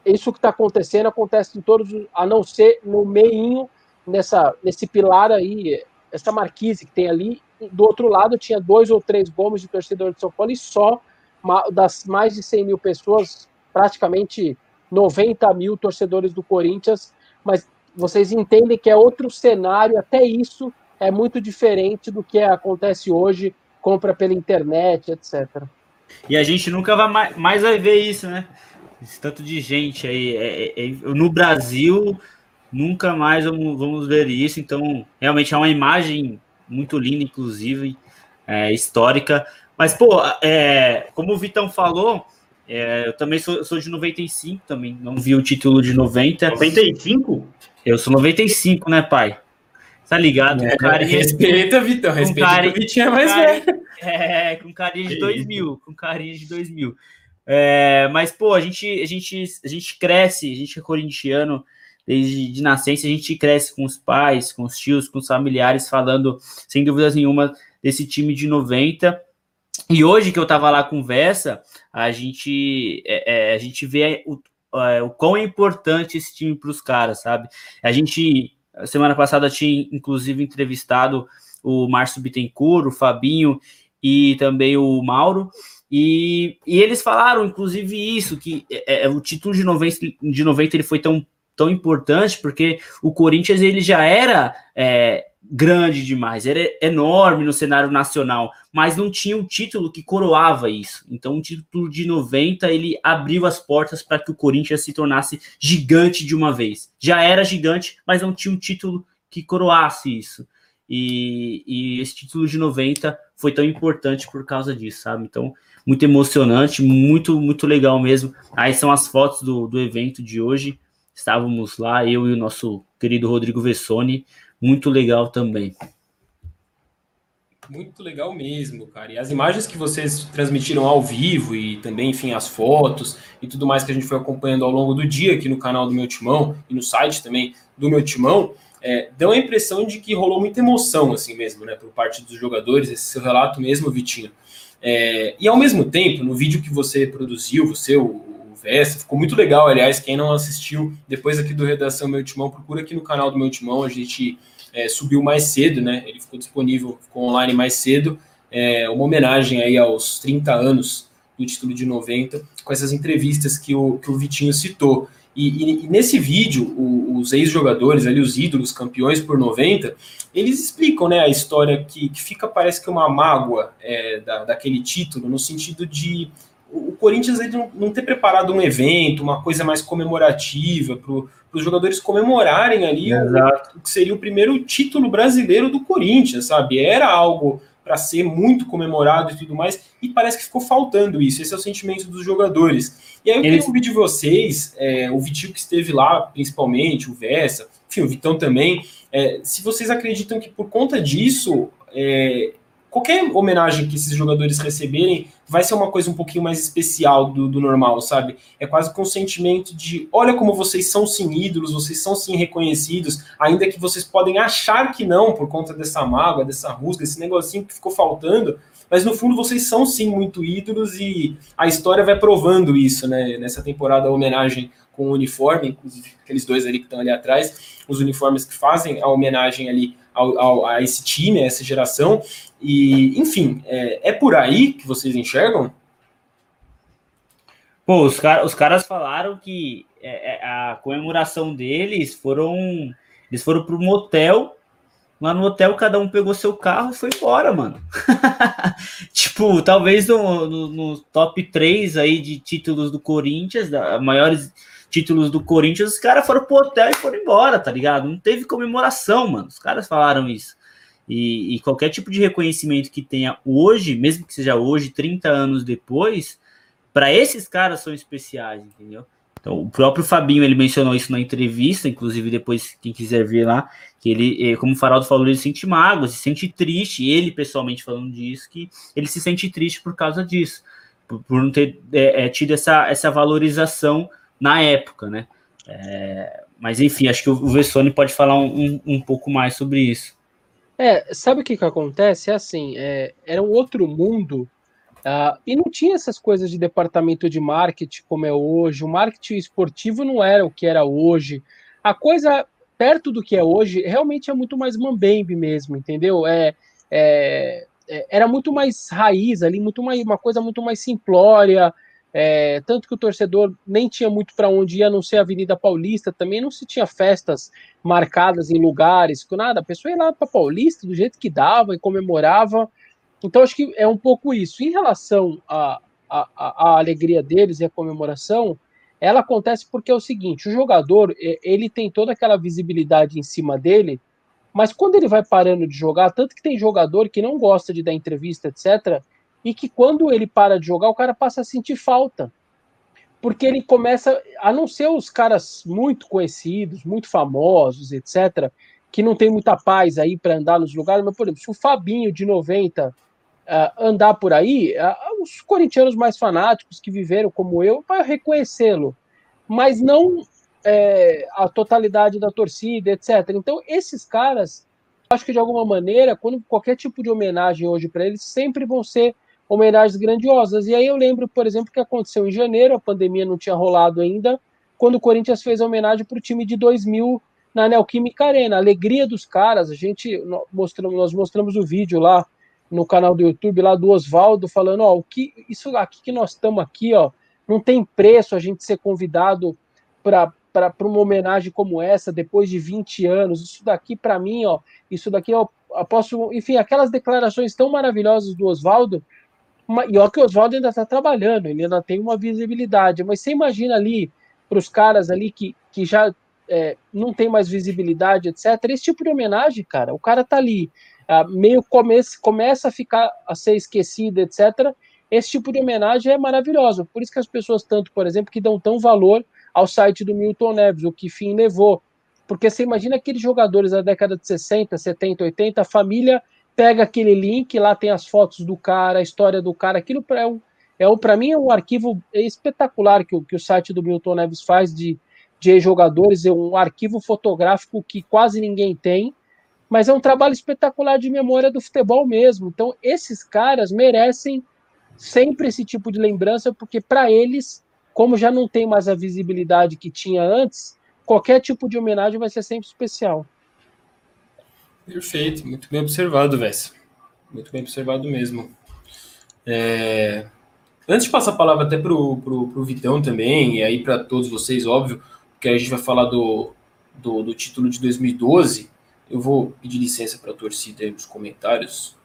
isso que está acontecendo acontece em todos, a não ser no meinho, nessa, nesse pilar aí, essa marquise que tem ali. Do outro lado tinha dois ou três gomos de torcedor de São Paulo e só das mais de 100 mil pessoas, praticamente 90 mil torcedores do Corinthians, mas vocês entendem que é outro cenário, até isso é muito diferente do que acontece hoje, compra pela internet, etc. E a gente nunca vai mais, vai ver isso, né? Esse tanto de gente aí. É, é, é, no Brasil, nunca mais vamos, vamos ver isso. Então, realmente é uma imagem muito linda, inclusive, é, histórica. Mas, pô, é, como o Vitão falou, eu também sou, sou, de 95 também, não vi o título de 90. 95? Eu sou 95, né, pai? Tá ligado? É, carinha, respeita, Vitão, respeita carinha, que o Vitinho é mais velho. É, com carinha de 2000, com carinha de 2000. É, mas, pô, a gente, a, gente, a gente cresce, a gente é corintiano desde de nascença, a gente cresce com os pais, com os tios, com os familiares, falando, sem dúvidas nenhuma, desse time de 90. E hoje que eu tava lá conversa, a gente, é, é, a gente vê o, é, o quão é importante esse time para os caras, sabe? A gente, semana passada, tinha inclusive entrevistado o Márcio Bittencourt, o Fabinho e também o Mauro. E, e eles falaram, inclusive, isso, que é, é o título de 90, de 90 ele foi tão, tão importante, porque o Corinthians ele já era é, grande demais, era enorme no cenário nacional, mas não tinha um título que coroava isso. Então, o título de 90 ele abriu as portas para que o Corinthians se tornasse gigante de uma vez. Já era gigante, mas não tinha um título que coroasse isso. E, e esse título de 90 foi tão importante por causa disso, sabe? Então, muito emocionante, muito, muito legal mesmo. Aí são as fotos do, do evento de hoje. Estávamos lá, eu e o nosso querido Rodrigo Vessoni, muito legal também. Muito legal mesmo, cara. E as imagens que vocês transmitiram ao vivo e também, enfim, as fotos e tudo mais que a gente foi acompanhando ao longo do dia aqui no canal do Meu Timão e no site também do Meu Timão, é, dão a impressão de que rolou muita emoção, assim mesmo, né, por parte dos jogadores, esse seu relato mesmo, Vitinho. É, e ao mesmo tempo, no vídeo que você produziu, você, o, Vesta, ficou muito legal, aliás, quem não assistiu, depois aqui do Redação Meu Timão, procura aqui no canal do Meu Timão, a gente é, subiu mais cedo, né? Ele ficou disponível, ficou online mais cedo. É, uma homenagem aí aos 30 anos do título de 90, com essas entrevistas que o, que o Vitinho citou. E, e, nesse vídeo, o, os ex-jogadores, ali, os ídolos, campeões por 90, eles explicam né, a história que, que fica, parece que uma mágoa é, da, daquele título, no sentido de o Corinthians ele não, não ter preparado um evento, uma coisa mais comemorativa para os jogadores comemorarem ali o, o, que seria o primeiro título brasileiro do Corinthians, sabe? Era algo para ser muito comemorado e tudo mais, e parece que ficou faltando isso. Esse é o sentimento dos jogadores. E aí eu queria ouvir de vocês, é, o Vitinho que esteve lá, principalmente, o Vessa, enfim, o Vitão também, é, se vocês acreditam que por conta disso é, qualquer homenagem que esses jogadores receberem vai ser uma coisa um pouquinho mais especial do, do normal, sabe? É quase com um sentimento de olha como vocês são sim ídolos, vocês são sim reconhecidos, ainda que vocês podem achar que não por conta dessa mágoa, dessa rusga, esse negocinho que ficou faltando, mas no fundo vocês são sim muito ídolos e a história vai provando isso, né? Nessa temporada, a homenagem com o uniforme, inclusive aqueles dois ali que estão ali atrás, os uniformes que fazem a homenagem ali ao, ao, a esse time, a essa geração. E, enfim, é, é por aí que vocês enxergam? Pô, os, car os caras falaram que é, é, a comemoração deles foram. Eles foram um motel. Lá no hotel, cada um pegou seu carro e foi embora, mano. tipo, talvez no, no, no, top 3 aí de títulos do Corinthians, da, maiores títulos do Corinthians, os caras foram pro hotel e foram embora, tá ligado? Não teve comemoração, mano. Os caras falaram isso. E, e, qualquer tipo de reconhecimento que tenha hoje, mesmo que seja hoje, 30 anos depois, para esses caras são especiais, entendeu? Então, o próprio Fabinho, ele mencionou isso na entrevista, inclusive depois, quem quiser ver lá, que ele, eh, como o Faraldo falou, ele sente mágoa, se sente triste, ele pessoalmente falando disso, que ele se sente triste por causa disso, por, por não ter é, é, tido essa, essa valorização na época, né? É, mas enfim, acho que o Vessone pode falar um, um, um, pouco mais sobre isso. É, sabe o que, que acontece? É assim, é, era um outro mundo uh, e não tinha essas coisas de departamento de marketing como é hoje. O marketing esportivo não era o que era hoje. A coisa perto do que é hoje realmente é muito mais mambembe mesmo, entendeu? É, é, é era muito mais raiz ali, muito mais uma coisa muito mais simplória. É, tanto que o torcedor nem tinha muito para onde ir, a não ser a Avenida Paulista, também não se tinha festas marcadas em lugares, com nada. A pessoa ia lá para Paulista do jeito que dava e comemorava. Então, acho que é um pouco isso. Em relação à alegria deles e a comemoração, ela acontece porque é o seguinte: o jogador ele tem toda aquela visibilidade em cima dele, mas quando ele vai parando de jogar, tanto que tem jogador que não gosta de dar entrevista, etc e que quando ele para de jogar, o cara passa a sentir falta. Porque ele começa, a não ser os caras muito conhecidos, muito famosos, etc., que não tem muita paz aí para andar nos lugares, mas, por exemplo, se o Fabinho de 90 uh, ah, andar por aí, uh, os corintianos mais fanáticos que viveram como eu, vai reconhecê-lo, mas não é, a totalidade da torcida, etc. Então, esses caras, acho que de alguma maneira, quando qualquer tipo de homenagem hoje para eles, sempre vão ser homenagens grandiosas. E aí eu lembro, por exemplo, que aconteceu em janeiro, a pandemia não tinha rolado ainda, quando o Corinthians fez a homenagem para o time de 2000 na Neoquímica Arena. A alegria dos caras, a gente nós mostramos, nós mostramos o vídeo lá no canal do YouTube lá do Oswaldo falando, ó, o que isso aqui que nós estamos aqui, ó, não tem preço a gente ser convidado para para uma homenagem como essa depois de 20 anos. Isso daqui para mim, ó, isso daqui eu posso, enfim, aquelas declarações tão maravilhosas do Oswaldo e olha que o Oswaldo ainda está trabalhando, ele ainda tem uma visibilidade, mas você imagina ali para os caras ali que, que já é, não tem mais visibilidade, etc. Esse tipo de homenagem, cara, o cara tá ali, ah, meio começa, começa a ficar a ser esquecido, etc. esse tipo de homenagem é maravilhosa. Por isso que as pessoas, tanto, por exemplo, que dão tão valor ao site do Milton Neves, o que fim levou. Porque você imagina aqueles jogadores da década de 60, 70, 80, a família pega aquele link, lá tem as fotos do cara, a história do cara, aquilo é um, é para mim é um arquivo espetacular que, que o site do Milton Neves faz de, de jogadores, é um arquivo fotográfico que quase ninguém tem, mas é um trabalho espetacular de memória do futebol mesmo. Então, esses caras merecem sempre esse tipo de lembrança, porque para eles, como já não tem mais a visibilidade que tinha antes, qualquer tipo de homenagem vai ser sempre especial. Perfeito, muito bem observado, Vessa. Muito bem observado mesmo. É... Antes de passar a palavra até para o Vitão também, e aí para todos vocês, óbvio, porque a gente vai falar do, do, do título de 2012, eu vou pedir licença para a torcida aí nos comentários,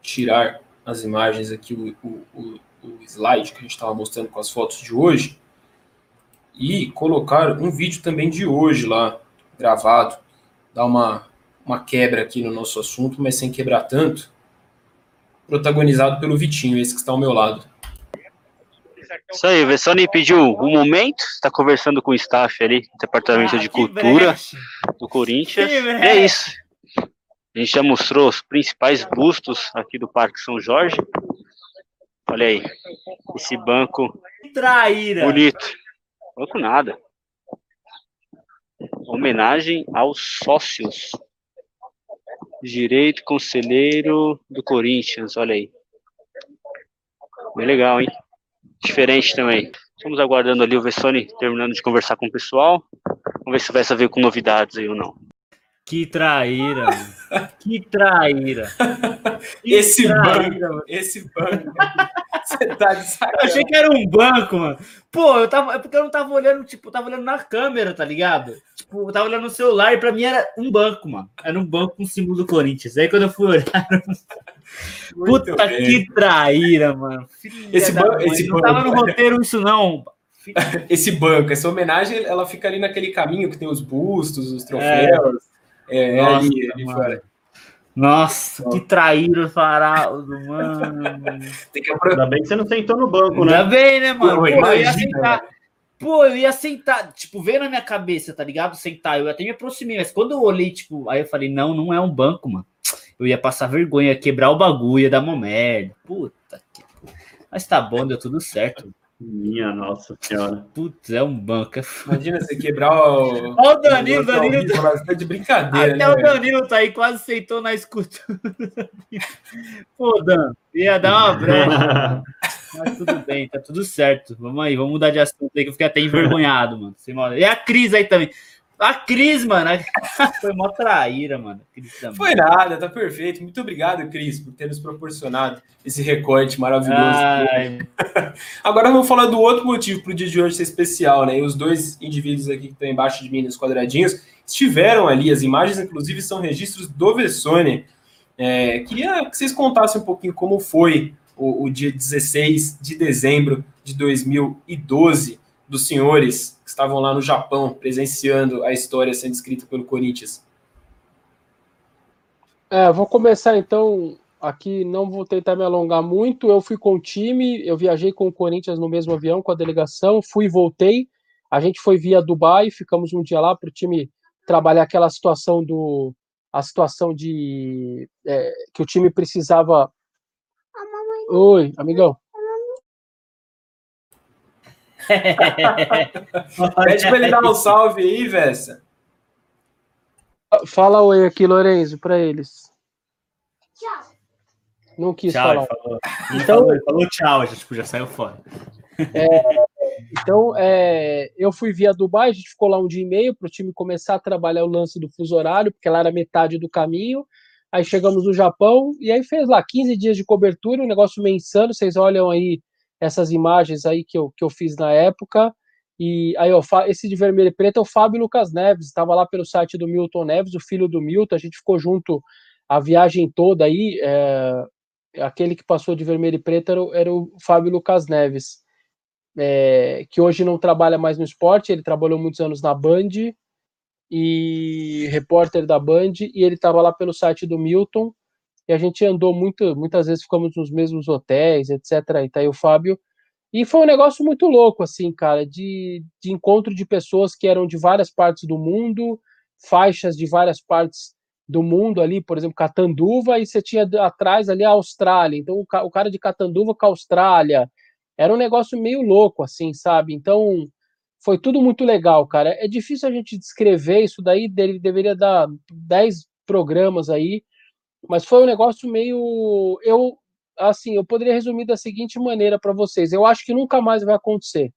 tirar as imagens aqui, o, o, o slide que a gente estava mostrando com as fotos de hoje, e colocar um vídeo também de hoje lá, gravado, dar uma uma quebra aqui no nosso assunto, mas sem quebrar tanto, protagonizado pelo Vitinho, esse que está ao meu lado. Isso aí, o Vessoni pediu um momento, está conversando com o staff ali, Departamento ah, de Cultura breche. do Corinthians. E é isso. A gente já mostrou os principais bustos aqui do Parque São Jorge. Olha aí, esse banco Traíra. bonito. Banco nada. Homenagem aos sócios Direito Conselheiro do Corinthians, olha aí. Bem legal, hein? Diferente também. Estamos aguardando ali o Vessone terminando de conversar com o pessoal. Vamos ver se vai saber com novidades aí ou não. Que traíra, mano. Que traíra. Que esse traíra, banco, mano. esse banco. Você tá de sacanagem. Eu achei que era um banco, mano. Pô, eu tava. É porque eu não tava olhando, tipo, eu tava olhando na câmera, tá ligado? Tipo, eu tava olhando no celular e pra mim era um banco, mano. Era um banco com o símbolo do Corinthians. Aí quando eu fui olhar. Puta bem. que traíra, mano. Filha esse, banco, esse não banco. tava no roteiro isso, não. Esse banco, essa homenagem, ela fica ali naquele caminho que tem os bustos, os troféus. É. É, é Nossa, ali, ali fora. Nossa, que traíra Faraldo, mano. Tem que... Ainda bem que você não sentou no banco, né? Ainda bem, né, mano? Pô, Pô, eu ia sentar. Pô, eu ia sentar, tipo, veio na minha cabeça, tá ligado? Sentar, eu até me aproximei, mas quando eu olhei, tipo, aí eu falei, não, não é um banco, mano. Eu ia passar vergonha, quebrar o bagulho, ia dar uma merda. Puta que. Mas tá bom, deu tudo certo. Minha nossa senhora. Putz, é um banco. É Imagina você quebrar o. Olha o Danilo, o Danilo. Tá... tá de brincadeira. Até né, o Danilo tá aí, quase sentou na escuta. Pô, Dan, ia dar uma brecha. Mas tudo bem, tá tudo certo. Vamos aí, vamos mudar de assunto aí, que eu fiquei até envergonhado, mano. E a Cris aí também. A Cris, mano, foi mó traíra, mano. Foi nada, tá perfeito. Muito obrigado, Cris, por ter nos proporcionado esse recorte maravilhoso. Agora vamos falar do outro motivo para o dia de hoje ser especial, né? E os dois indivíduos aqui que estão embaixo de mim nos quadradinhos estiveram ali. As imagens, inclusive, são registros do Vessone. É, queria que vocês contassem um pouquinho como foi o, o dia 16 de dezembro de 2012 dos senhores que estavam lá no Japão presenciando a história sendo escrita pelo Corinthians? É, vou começar então aqui, não vou tentar me alongar muito. Eu fui com o time, eu viajei com o Corinthians no mesmo avião com a delegação, fui e voltei. A gente foi via Dubai, ficamos um dia lá para o time trabalhar aquela situação do a situação de é, que o time precisava. Oi, amigão. Pede para ele dar um salve aí, Vessa. Fala oi aqui, Lorenzo, para eles. Tchau. Não quis tchau, falar. Falou. Então, falou, falou tchau, a gente tipo, já saiu fora. É, então, é, eu fui via Dubai, a gente ficou lá um dia e meio para o time começar a trabalhar o lance do fuso horário, porque lá era metade do caminho. Aí chegamos no Japão e aí fez lá 15 dias de cobertura, um negócio meio insano. Vocês olham aí essas imagens aí que eu, que eu fiz na época. E aí, ó, esse de vermelho e preto é o Fábio Lucas Neves, estava lá pelo site do Milton Neves, o filho do Milton, a gente ficou junto a viagem toda aí. É, aquele que passou de vermelho e preto era, era o Fábio Lucas Neves, é, que hoje não trabalha mais no esporte, ele trabalhou muitos anos na Band e repórter da Band, e ele estava lá pelo site do Milton e a gente andou muito, muitas vezes ficamos nos mesmos hotéis, etc. E tá aí o Fábio. E foi um negócio muito louco, assim, cara, de, de encontro de pessoas que eram de várias partes do mundo, faixas de várias partes do mundo ali, por exemplo, Catanduva, e você tinha atrás ali a Austrália. Então, o cara de Catanduva com a Austrália. Era um negócio meio louco, assim, sabe? Então, foi tudo muito legal, cara. É difícil a gente descrever isso daí, deveria dar 10 programas aí, mas foi um negócio meio. Eu, assim, eu poderia resumir da seguinte maneira para vocês: eu acho que nunca mais vai acontecer.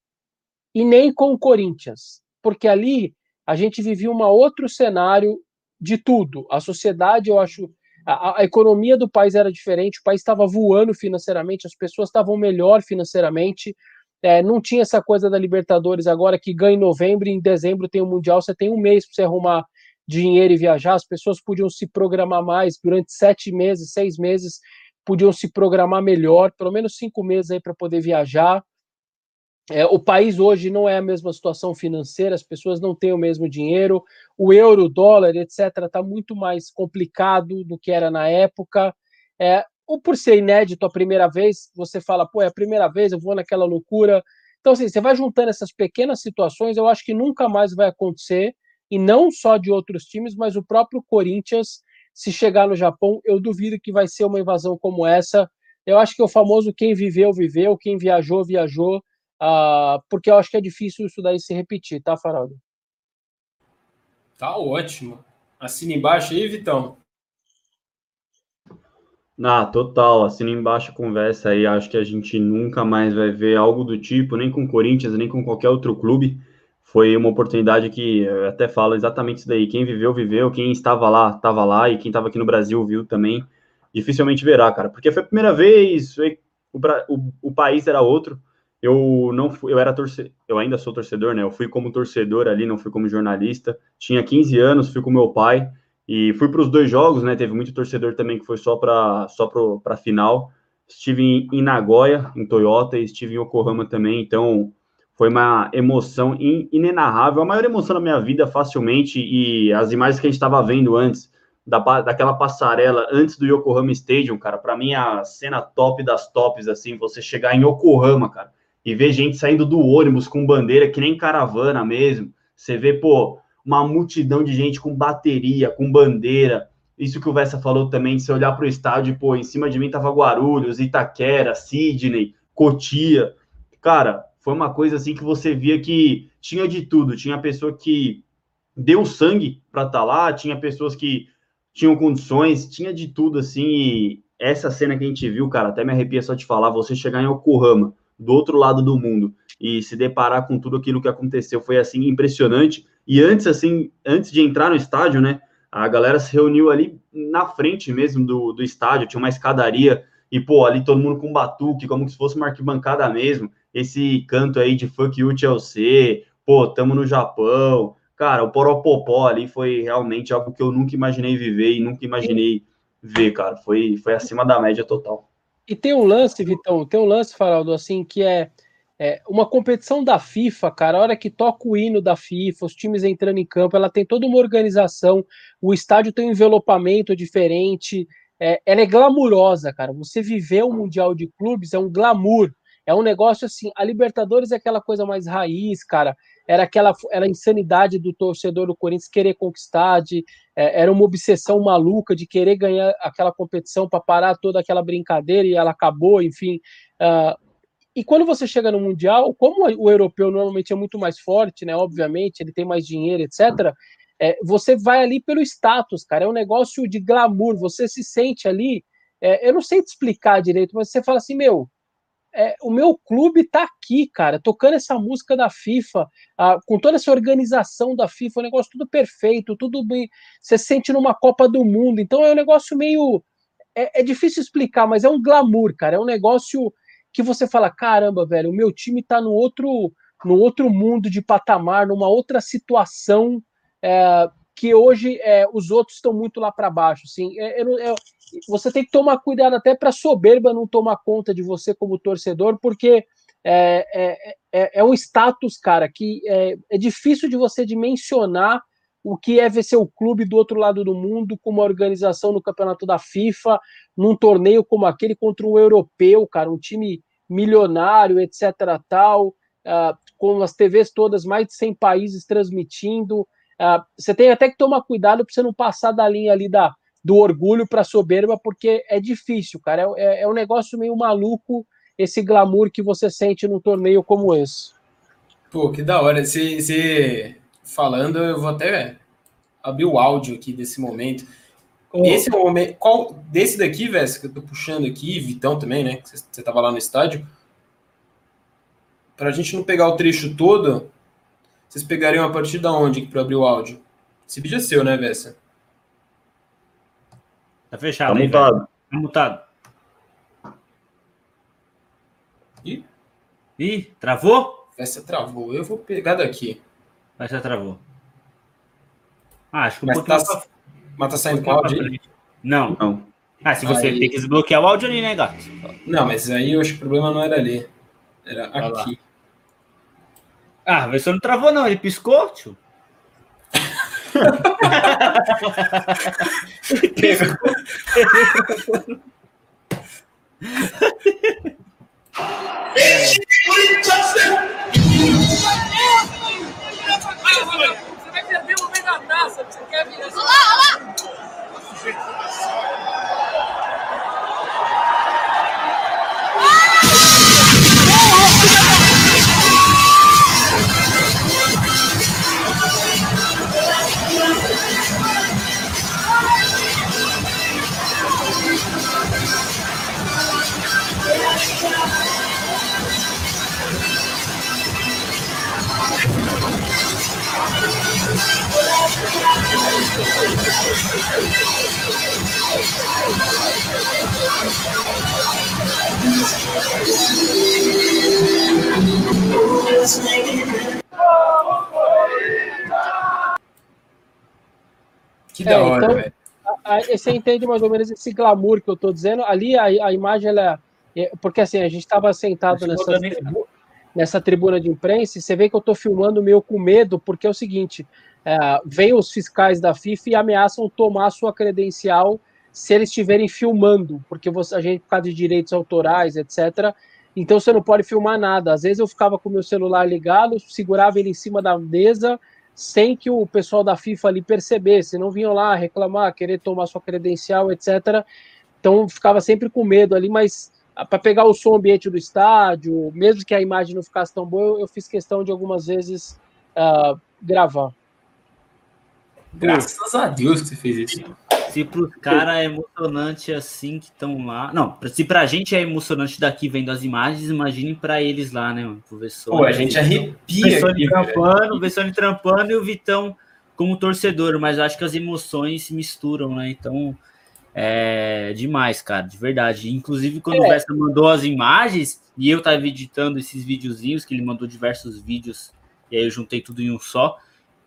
E nem com o Corinthians, porque ali a gente vivia um outro cenário de tudo. A sociedade, eu acho, a, a economia do país era diferente, o país estava voando financeiramente, as pessoas estavam melhor financeiramente. É, não tinha essa coisa da Libertadores agora que ganha em novembro e em dezembro tem o Mundial, você tem um mês para você arrumar dinheiro e viajar, as pessoas podiam se programar mais durante sete meses, seis meses, podiam se programar melhor, pelo menos cinco meses aí para poder viajar. É, o país hoje não é a mesma situação financeira, as pessoas não têm o mesmo dinheiro, o euro, o dólar, etc., está muito mais complicado do que era na época. É, ou por ser inédito a primeira vez, você fala, pô, é a primeira vez, eu vou naquela loucura. Então, assim, você vai juntando essas pequenas situações, eu acho que nunca mais vai acontecer, e não só de outros times, mas o próprio Corinthians, se chegar no Japão, eu duvido que vai ser uma invasão como essa. Eu acho que é o famoso quem viveu, viveu, quem viajou, viajou uh, porque eu acho que é difícil isso daí se repetir, tá, Faraldo? Tá ótimo. Assina embaixo aí, Vitão. Ah, total. Assina embaixo a conversa aí. Acho que a gente nunca mais vai ver algo do tipo, nem com o Corinthians, nem com qualquer outro clube. Foi uma oportunidade que eu até falo exatamente isso daí. Quem viveu, viveu. Quem estava lá, estava lá. E quem estava aqui no Brasil, viu também. Dificilmente verá, cara. Porque foi a primeira vez, o, o, o país era outro eu não fui, eu era torcedor, eu ainda sou torcedor, né? Eu fui como torcedor ali, não fui como jornalista. Tinha 15 anos, fui com meu pai e fui para os dois jogos, né? Teve muito torcedor também que foi só para só para final. Estive em, em, Nagoya, em Toyota, e estive em Yokohama também, então foi uma emoção inenarrável, a maior emoção da minha vida facilmente e as imagens que a gente estava vendo antes da, daquela passarela antes do Yokohama Stadium, cara, para mim a cena top das tops assim, você chegar em Yokohama, cara e ver gente saindo do ônibus com bandeira, que nem caravana mesmo. Você vê, pô, uma multidão de gente com bateria, com bandeira. Isso que o Vessa falou também, você olhar para o estádio, pô, em cima de mim tava Guarulhos, Itaquera, Sidney, Cotia. Cara, foi uma coisa assim que você via que tinha de tudo. Tinha pessoa que deu sangue para estar tá lá, tinha pessoas que tinham condições, tinha de tudo assim. E essa cena que a gente viu, cara, até me arrepia só de falar, você chegar em Yokohama do outro lado do mundo e se deparar com tudo aquilo que aconteceu foi assim impressionante. E antes assim, antes de entrar no estádio, né, a galera se reuniu ali na frente mesmo do, do estádio, tinha uma escadaria e pô, ali todo mundo com batuque, como se fosse uma arquibancada mesmo. Esse canto aí de fuck you Chelsea, pô, tamo no Japão. Cara, o Poropopó ali foi realmente algo que eu nunca imaginei viver e nunca imaginei ver, cara. Foi, foi acima da média total. E tem um lance, Vitão, tem um lance, Faraldo, assim, que é, é, uma competição da FIFA, cara, a hora que toca o hino da FIFA, os times entrando em campo, ela tem toda uma organização, o estádio tem um envelopamento diferente, é, ela é glamurosa, cara. Você viver um Mundial de Clubes é um glamour, é um negócio assim, a Libertadores é aquela coisa mais raiz, cara. Era aquela era a insanidade do torcedor do Corinthians querer conquistar, de, é, era uma obsessão maluca de querer ganhar aquela competição para parar toda aquela brincadeira e ela acabou, enfim. Uh, e quando você chega no Mundial, como o europeu normalmente é muito mais forte, né? Obviamente, ele tem mais dinheiro, etc. É, você vai ali pelo status, cara. É um negócio de glamour. Você se sente ali. É, eu não sei te explicar direito, mas você fala assim, meu, é, o meu clube tá aqui, cara, tocando essa música da FIFA, ah, com toda essa organização da FIFA, o negócio tudo perfeito, tudo bem. Você sente numa Copa do Mundo, então é um negócio meio. É, é, difícil explicar, mas é um glamour, cara. É um negócio que você fala: caramba, velho, o meu time tá no outro, no outro mundo de patamar, numa outra situação. É, que hoje é, os outros estão muito lá para baixo. Assim, é, é, você tem que tomar cuidado até para a soberba não tomar conta de você como torcedor, porque é, é, é, é um status, cara, que é, é difícil de você dimensionar o que é ver seu clube do outro lado do mundo com uma organização no campeonato da FIFA, num torneio como aquele contra um europeu, cara, um time milionário, etc. tal, uh, com as TVs todas, mais de 100 países transmitindo. Uh, você tem até que tomar cuidado para você não passar da linha ali da, do orgulho para a soberba, porque é difícil, cara. É, é, é um negócio meio maluco esse glamour que você sente num torneio como esse. Pô, que da hora. Você falando, eu vou até abrir o áudio aqui desse momento. Oh. Esse é o momento. Qual, desse daqui, Vessa, que eu tô puxando aqui, Vitão também, né? Você tava lá no estádio. Para a gente não pegar o trecho todo, vocês pegariam a partir da onde para abrir o áudio? Esse vídeo é seu, né, Vessa? Tá fechado. Tá aí, mutado. Tá mutado. Ih? Ih, travou? Essa travou. Eu vou pegar daqui. Essa travou. Ah, acho que um mas, tá, pra... mas tá saindo com áudio aí? Não. Não. Ah, se você aí... tem que desbloquear o áudio ali, né, gato? Não, mas aí eu acho que o problema não era ali. Era aqui. Ah, mas você não travou, não. Ele piscou, tio. Você vai perder o meio da taça, você quer vir assim. Olha lá, olha Que da é, hora, então, velho. Você entende mais ou menos esse glamour que eu tô dizendo? Ali a, a imagem, ela. É, porque assim, a gente estava sentado nessa, tribu, nessa tribuna de imprensa e você vê que eu estou filmando meio com medo, porque é o seguinte: é, vem os fiscais da FIFA e ameaçam tomar sua credencial se eles estiverem filmando, porque você, a gente, por causa de direitos autorais, etc., então você não pode filmar nada. Às vezes eu ficava com meu celular ligado, segurava ele em cima da mesa, sem que o pessoal da FIFA ali percebesse, não vinham lá reclamar, querer tomar sua credencial, etc. Então ficava sempre com medo ali, mas ah, para pegar o som ambiente do estádio, mesmo que a imagem não ficasse tão boa, eu, eu fiz questão de algumas vezes uh, gravar. Graças a Deus que você fez isso. Se para os caras é emocionante assim que estão lá. Não, se para a gente é emocionante daqui vendo as imagens, imagine para eles lá, né, mano? Pro Vessone, Pô, a gente arrepia. Vessone trampando, Vessone trampando e o Vitão como torcedor, mas acho que as emoções se misturam, né? Então é demais, cara, de verdade. Inclusive, quando é. o Vessa mandou as imagens e eu tava editando esses videozinhos, que ele mandou diversos vídeos, e aí eu juntei tudo em um só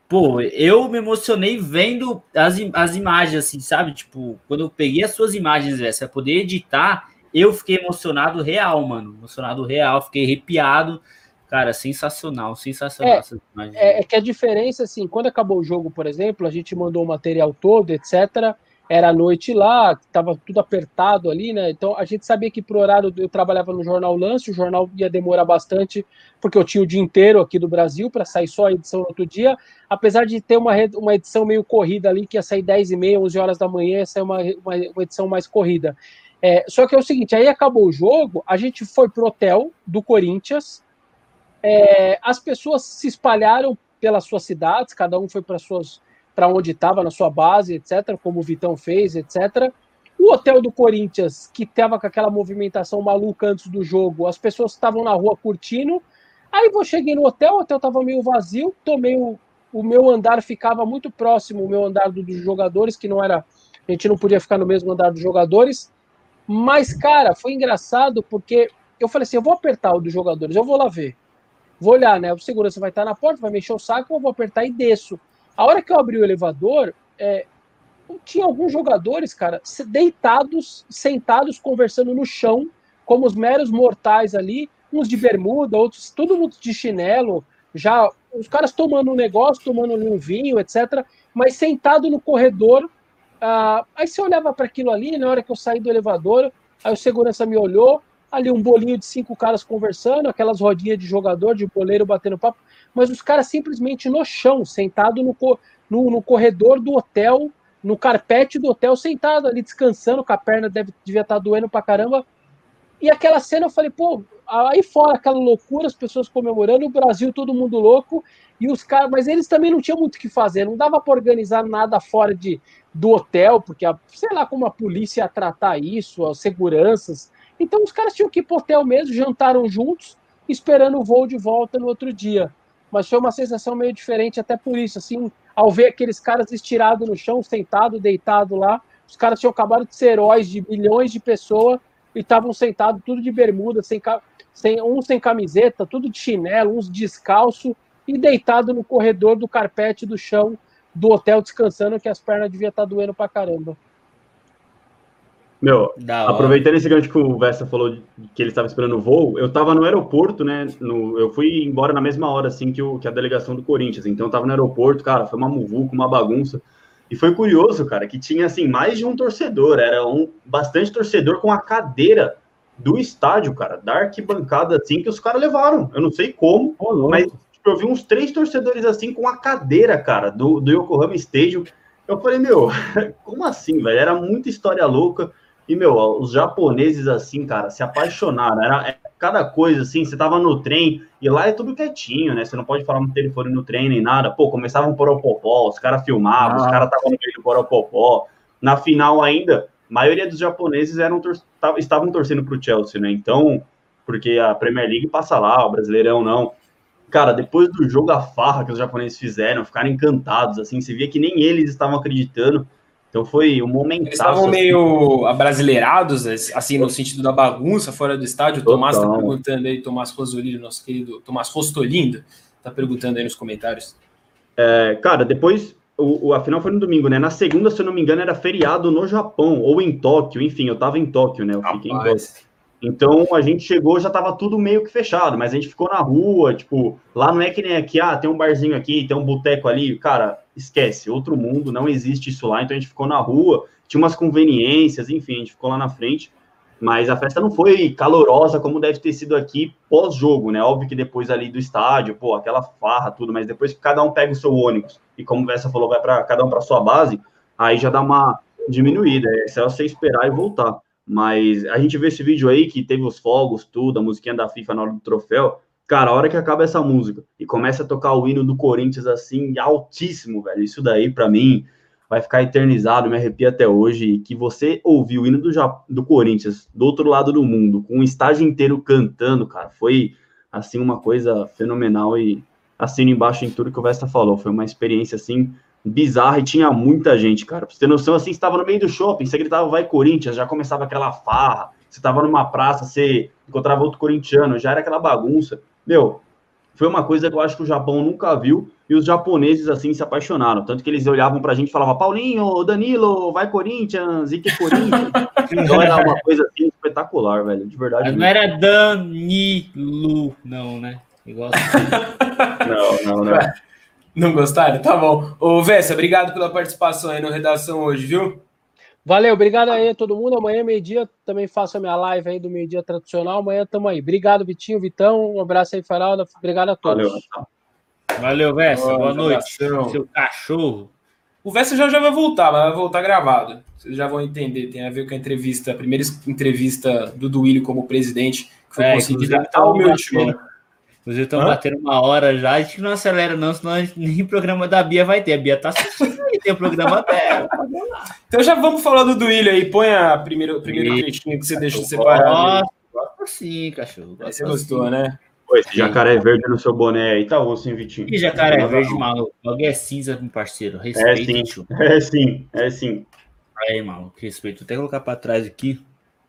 pô, eu me emocionei vendo as, as imagens, assim, sabe? Tipo, quando eu peguei as suas imagens, essa, poder editar, eu fiquei emocionado real, mano. Emocionado real, fiquei arrepiado. Cara, sensacional, sensacional. É, é, é, que a diferença, assim, quando acabou o jogo, por exemplo, a gente mandou o material todo, etc era noite lá, estava tudo apertado ali, né? Então a gente sabia que pro horário eu trabalhava no jornal Lance, o jornal ia demorar bastante, porque eu tinha o dia inteiro aqui do Brasil para sair só a edição no outro dia, apesar de ter uma, uma edição meio corrida ali, que ia sair 10 e meia, 11 horas da manhã, ia sair uma, uma, uma edição mais corrida. É, só que é o seguinte, aí acabou o jogo, a gente foi pro hotel do Corinthians, é, as pessoas se espalharam pelas suas cidades, cada um foi para suas para onde estava na sua base, etc., como o Vitão fez, etc. O hotel do Corinthians, que estava com aquela movimentação maluca antes do jogo, as pessoas estavam na rua curtindo. Aí eu cheguei no hotel, o hotel estava meio vazio, tomei o, o meu andar ficava muito próximo, o meu andar do, dos jogadores, que não era. A gente não podia ficar no mesmo andar dos jogadores. Mas, cara, foi engraçado porque eu falei assim: eu vou apertar o dos jogadores, eu vou lá ver. Vou olhar, né? O segurança vai estar na porta, vai mexer o saco, eu vou apertar e desço. A hora que eu abri o elevador, é, tinha alguns jogadores, cara, deitados, sentados, conversando no chão, como os meros mortais ali, uns de bermuda, outros, todo mundo de chinelo, já os caras tomando um negócio, tomando um vinho, etc. mas sentado no corredor. Ah, aí você olhava para aquilo ali, na hora que eu saí do elevador, aí o segurança me olhou, ali um bolinho de cinco caras conversando, aquelas rodinhas de jogador, de boleiro batendo papo, mas os caras simplesmente no chão, sentado no, no, no corredor do hotel, no carpete do hotel, sentado ali descansando, com a perna deve, devia estar tá doendo pra caramba. E aquela cena eu falei, pô, aí fora aquela loucura, as pessoas comemorando, o Brasil todo mundo louco, e os caras, mas eles também não tinham muito o que fazer, não dava para organizar nada fora de, do hotel, porque a, sei lá como a polícia ia tratar isso, as seguranças. Então os caras tinham que ir pro hotel mesmo, jantaram juntos, esperando o voo de volta no outro dia. Mas foi uma sensação meio diferente, até por isso, assim, ao ver aqueles caras estirados no chão, sentado, deitado lá, os caras tinham acabado de ser heróis de milhões de pessoas e estavam sentados tudo de bermuda, sem, sem, uns sem camiseta, tudo de chinelo, uns descalço e deitado no corredor do carpete do chão do hotel descansando, que as pernas deviam estar doendo pra caramba. Meu, aproveitando esse gancho que o Vesta falou que ele estava esperando o voo, eu estava no aeroporto, né? No, eu fui embora na mesma hora, assim, que, o, que a delegação do Corinthians. Então, eu estava no aeroporto, cara, foi uma muvuca, uma bagunça. E foi curioso, cara, que tinha, assim, mais de um torcedor. Era um bastante torcedor com a cadeira do estádio, cara, da arquibancada, assim, que os caras levaram. Eu não sei como, oh, mas tipo, eu vi uns três torcedores, assim, com a cadeira, cara, do, do Yokohama Stadium. Eu falei, meu, como assim, velho? Era muita história louca. E, meu, os japoneses, assim, cara, se apaixonaram. Era é, cada coisa, assim, você tava no trem, e lá é tudo quietinho, né? Você não pode falar no telefone no trem nem nada. Pô, começava um poropopó, os caras filmavam, ah. os caras estavam no meio do poropopó. Na final ainda, a maioria dos japoneses eram tor estavam torcendo pro Chelsea, né? Então, porque a Premier League passa lá, o Brasileirão não. Cara, depois do jogo, a farra que os japoneses fizeram, ficaram encantados, assim, você via que nem eles estavam acreditando. Então foi um momento. Eles estavam assim. meio abrasileirados, assim, no sentido da bagunça fora do estádio. O Tomás está perguntando aí, Tomás Rosolino, nosso querido Tomás Rostolindo, está perguntando aí nos comentários. É, cara, depois, o, o, a final foi no domingo, né? Na segunda, se eu não me engano, era feriado no Japão, ou em Tóquio, enfim, eu estava em Tóquio, né? Eu fiquei em Tóquio. Então a gente chegou, já estava tudo meio que fechado, mas a gente ficou na rua, tipo, lá não é que nem aqui, ah, tem um barzinho aqui, tem um boteco ali, cara, esquece, outro mundo, não existe isso lá, então a gente ficou na rua, tinha umas conveniências, enfim, a gente ficou lá na frente, mas a festa não foi calorosa como deve ter sido aqui pós-jogo, né? Óbvio que depois ali do estádio, pô, aquela farra, tudo, mas depois que cada um pega o seu ônibus e como essa falou, vai para cada um para sua base, aí já dá uma diminuída, é só você esperar e voltar. Mas a gente vê esse vídeo aí que teve os fogos, tudo, a musiquinha da FIFA na hora do troféu. Cara, a hora que acaba essa música e começa a tocar o hino do Corinthians assim, altíssimo, velho. Isso daí, para mim, vai ficar eternizado, me arrepia até hoje. Que você ouviu o hino do, do Corinthians do outro lado do mundo, com o estágio inteiro cantando, cara, foi assim uma coisa fenomenal e assino embaixo em tudo que o Vesta falou. Foi uma experiência assim bizarra e tinha muita gente, cara. Pra você ter noção, assim, estava no meio do shopping, você gritava vai Corinthians, já começava aquela farra. Você estava numa praça, você encontrava outro corintiano, já era aquela bagunça. Meu, foi uma coisa que eu acho que o Japão nunca viu e os japoneses, assim, se apaixonaram. Tanto que eles olhavam pra gente e falavam, Paulinho, Danilo, vai Corinthians, e que Corinthians. então era uma coisa, assim, espetacular, velho, de verdade. Não era Danilo, não, né? Igual assim. não, não, não. Não gostaram? Tá bom. Ô, Vessa, obrigado pela participação aí no Redação hoje, viu? Valeu, obrigado aí a todo mundo. Amanhã, meio-dia, também faço a minha live aí do meio-dia tradicional. Amanhã tamo aí. Obrigado, Vitinho, Vitão. Um abraço aí, Faralda. Obrigado a todos. Valeu, Valeu Vessa. Boa, Boa noite. Seu cachorro. O Vessa já, já vai voltar, mas vai voltar gravado. Vocês já vão entender. Tem a ver com a entrevista, a primeira entrevista do Duílio como presidente, que foi é, concedida ao meu time. Inclusive, estão batendo uma hora já. A gente não acelera, não, senão gente, nem programa da Bia vai ter. A Bia tá assistindo aí, tem o programa dela. então já vamos falar do Duílio aí. Põe a primeiro trechinho que você deixou separado. Gosto sim, cachorro. Gosto você gostou, né? Pô, esse jacaré verde no seu boné aí tá osso, hein, Vitinho? Que jacaré verde, maluco? Logo é cinza, meu parceiro. Respeito. É sim, é sim, é sim. Aí, maluco, respeito. Vou até colocar pra trás aqui.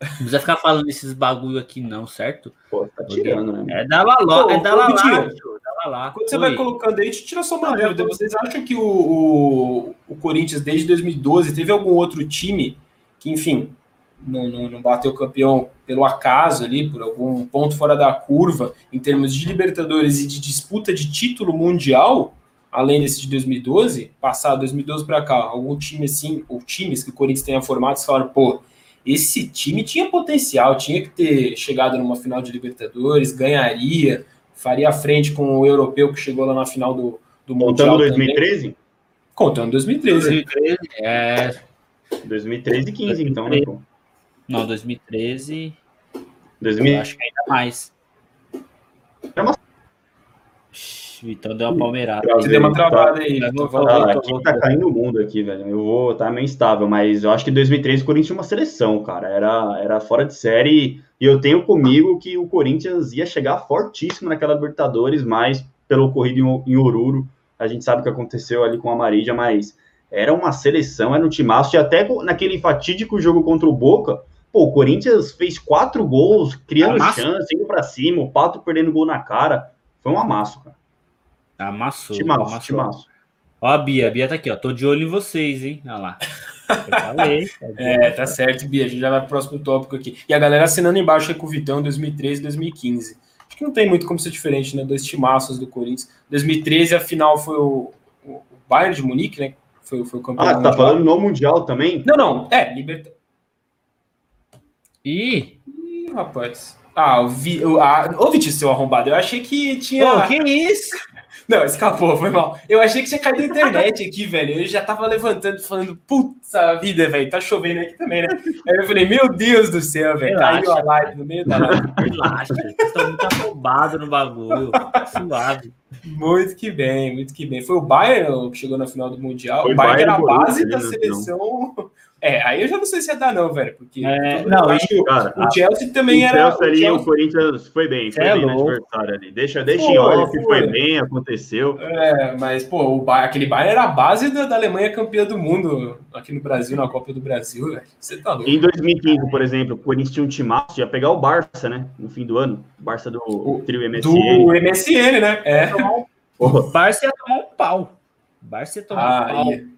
Não precisa ficar falando esses bagulho aqui, não, certo? Pô, tá tirando, né? É da Laló, é da Lalá. Quando você Oi. vai colocando aí, tira só uma dúvida. Vocês acham que o, o, o, Corinthians, desde 2012, teve algum outro time que, enfim, não, não, não bateu campeão pelo acaso ali, por algum ponto fora da curva, em termos de Libertadores e de disputa de título mundial? além desse de 2012, passado 2012 para cá, algum time assim, ou times que o Corinthians tenha formado, falaram, pô, esse time tinha potencial, tinha que ter chegado numa final de Libertadores, ganharia, faria frente com o europeu que chegou lá na final do, do Mundial. Contando 2013? Também. Contando 2013. 2013, é. 2013 e 15, então, né? Não, 2013. 2000... acho que ainda mais. É uma Vitão deu uma palmeirada. Você deu uma travada aí. Tá, tá, aqui tá caindo o mundo aqui, velho. Eu vou estar tá meio instável, mas eu acho que em 2003 o Corinthians tinha uma seleção, cara. Era, era fora de série. E eu tenho comigo que o Corinthians ia chegar fortíssimo naquela Libertadores, mas pelo ocorrido em, em Oruro. A gente sabe o que aconteceu ali com a Marília, mas era uma seleção, era um timaço. E até naquele fatídico jogo contra o Boca, pô, o Corinthians fez quatro gols, criando chance, indo pra cima, o Pato perdendo gol na cara. Foi um amasso, cara. Amassou. Timaço, amassou. timaço. Ó, a Bia, a Bia tá aqui, ó. Tô de olho em vocês, hein? Olha lá. Falei, tá é, tá certo, Bia. A gente já vai pro próximo tópico aqui. E a galera assinando embaixo aí com o Vitão 2013 e 2015. Acho que não tem muito como ser diferente, né? Dois timaços do Corinthians. 2013, a final foi o, o Bayern de Munique, né? Foi, foi o campeão. Ah, tá mundial. falando no Mundial também? Não, não. É, Liberta. Ih! Ih, rapaz. Ah, o, Vi, o, a, ô Vitinho, seu arrombado, eu achei que tinha. Pô, que isso? Não, escapou, foi mal. Eu achei que tinha caído na internet aqui, velho. Eu já tava levantando, falando, puta vida, velho, tá chovendo aqui também, né? Aí eu falei, meu Deus do céu, velho, caiu a live no meio da live. Relaxa, vocês estão muito afobados no bagulho. Suave. Muito que bem, muito que bem. Foi o Bayern que chegou na final do Mundial. Foi o Bayern era a base da seleção. É, aí eu já não sei se ia dar, não, velho. Porque é, não, acho que cara, o Chelsea também o era. Chelsea ali, o, Chelsea... o Corinthians foi bem, foi é bem louco. no adversário ali. Deixa, deixa pô, em olha que foi bem, aconteceu. É, mas, pô, o ba... aquele Bayern era a base da, da, Alemanha campeã do mundo aqui no Brasil, na Copa do Brasil, velho. Você tá louco. Em 2015, por exemplo, o Corinthians tinha um timaço, ia pegar o Barça, né? No fim do ano. O Barça do o, trio MSN. Do MSN, né? É. O Barça ia tomar um pau. O Barça ia tomar ah, um pau. Ia.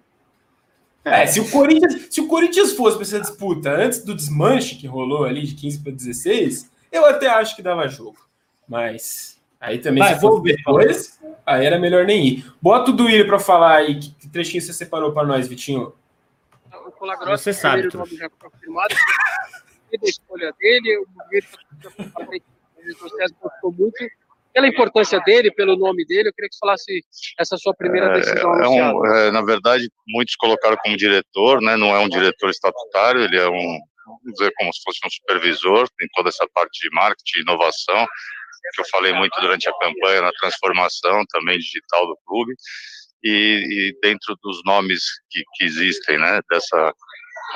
É, se o Corinthians, se o Corinthians fosse para essa disputa antes do desmanche que rolou ali de 15 para 16, eu até acho que dava jogo. Mas aí também Vai, se for depois, aí era melhor nem ir. Bota o Duílio para falar aí que, que, trechinho você separou para nós, Vitinho. O Colagrossa, você sabe. O nome já confirmado. a escolha dele, o movimento gostou muito pela importância dele, pelo nome dele, eu queria que você falasse essa sua primeira é, decisão. É, um, é, na verdade, muitos colocaram como diretor, né? Não é um diretor estatutário, ele é um, vamos dizer, como se fosse um supervisor em toda essa parte de marketing, inovação, que eu falei muito durante a campanha na transformação também digital do clube. E, e dentro dos nomes que, que existem, né? Dessa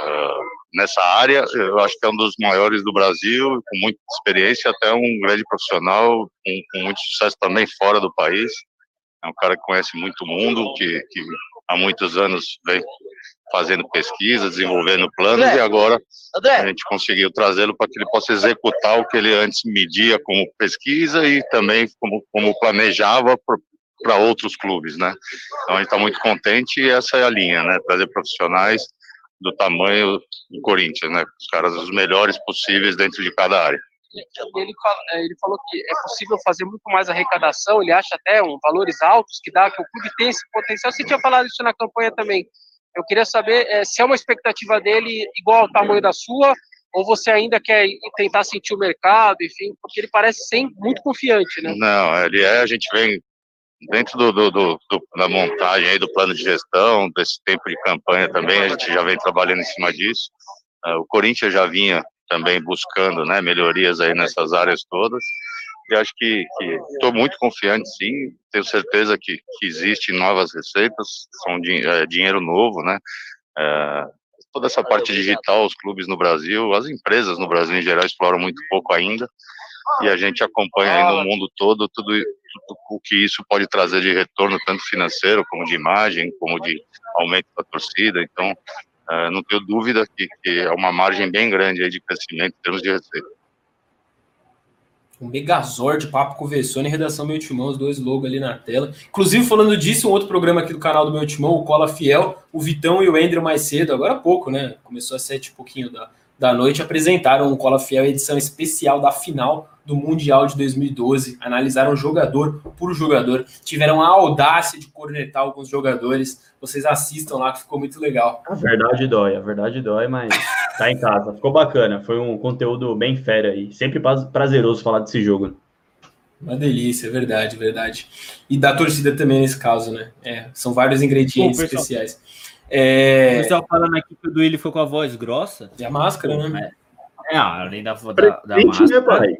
Uh, nessa área, eu acho que é um dos maiores do Brasil, com muita experiência, até um grande profissional, com, com, muito sucesso também fora do país. É um cara que conhece muito o mundo, que, que há muitos anos vem fazendo pesquisa, desenvolvendo planos, André, e agora André. a gente conseguiu trazê-lo para que ele possa executar o que ele antes media como pesquisa e também como, como planejava para outros clubes, né? Então a gente está muito contente e essa é a linha, né? Trazer profissionais do tamanho do Corinthians, né? Os caras os melhores possíveis dentro de cada área. Ele, é, ele falou que é possível fazer muito mais arrecadação, ele acha até um valores altos que dá, que o clube tem esse potencial. Você tinha falado isso na campanha também. Eu queria saber é, se é uma expectativa dele igual ao tamanho da sua, ou você ainda quer tentar sentir o mercado, enfim, porque ele parece ser muito confiante, né? Não, ele é, a gente vem dentro do, do, do, da montagem aí do plano de gestão, desse tempo de campanha também, a gente já vem trabalhando em cima disso. Uh, o Corinthians já vinha também buscando né, melhorias aí nessas áreas todas. E acho que estou muito confiante, sim. Tenho certeza que, que existem novas receitas, são di é, dinheiro novo, né? É, toda essa parte digital, os clubes no Brasil, as empresas no Brasil em geral exploram muito pouco ainda e a gente acompanha aí no mundo todo tudo, tudo o que isso pode trazer de retorno, tanto financeiro, como de imagem, como de aumento da torcida. Então, uh, não tenho dúvida que, que, é uma margem bem grande aí de crescimento em termos de receita. Um Megazord, Papo com Vessone, Redação Meu Timão, os dois logos ali na tela. Inclusive, falando disso, um outro programa aqui do canal do Meu Timão, o Cola Fiel, o Vitão e o Andrew mais cedo, agora há pouco, né? Começou às sete e pouquinho da, da noite, apresentaram o Cola Fiel, edição especial da final do Mundial de 2012, analisaram jogador por jogador, tiveram a audácia de cornetar alguns jogadores. Vocês assistam lá que ficou muito legal. A verdade dói, a verdade dói, mas tá em casa. Ficou bacana, foi um conteúdo bem fera aí. Sempre prazeroso falar desse jogo. Uma delícia, verdade, verdade. E da torcida também nesse caso, né? É, são vários ingredientes Bom, especiais. É... O pessoal falando aqui que o Duílio foi com a voz grossa. E a máscara, né? É, além da, da, da né, máscara. Né, pai?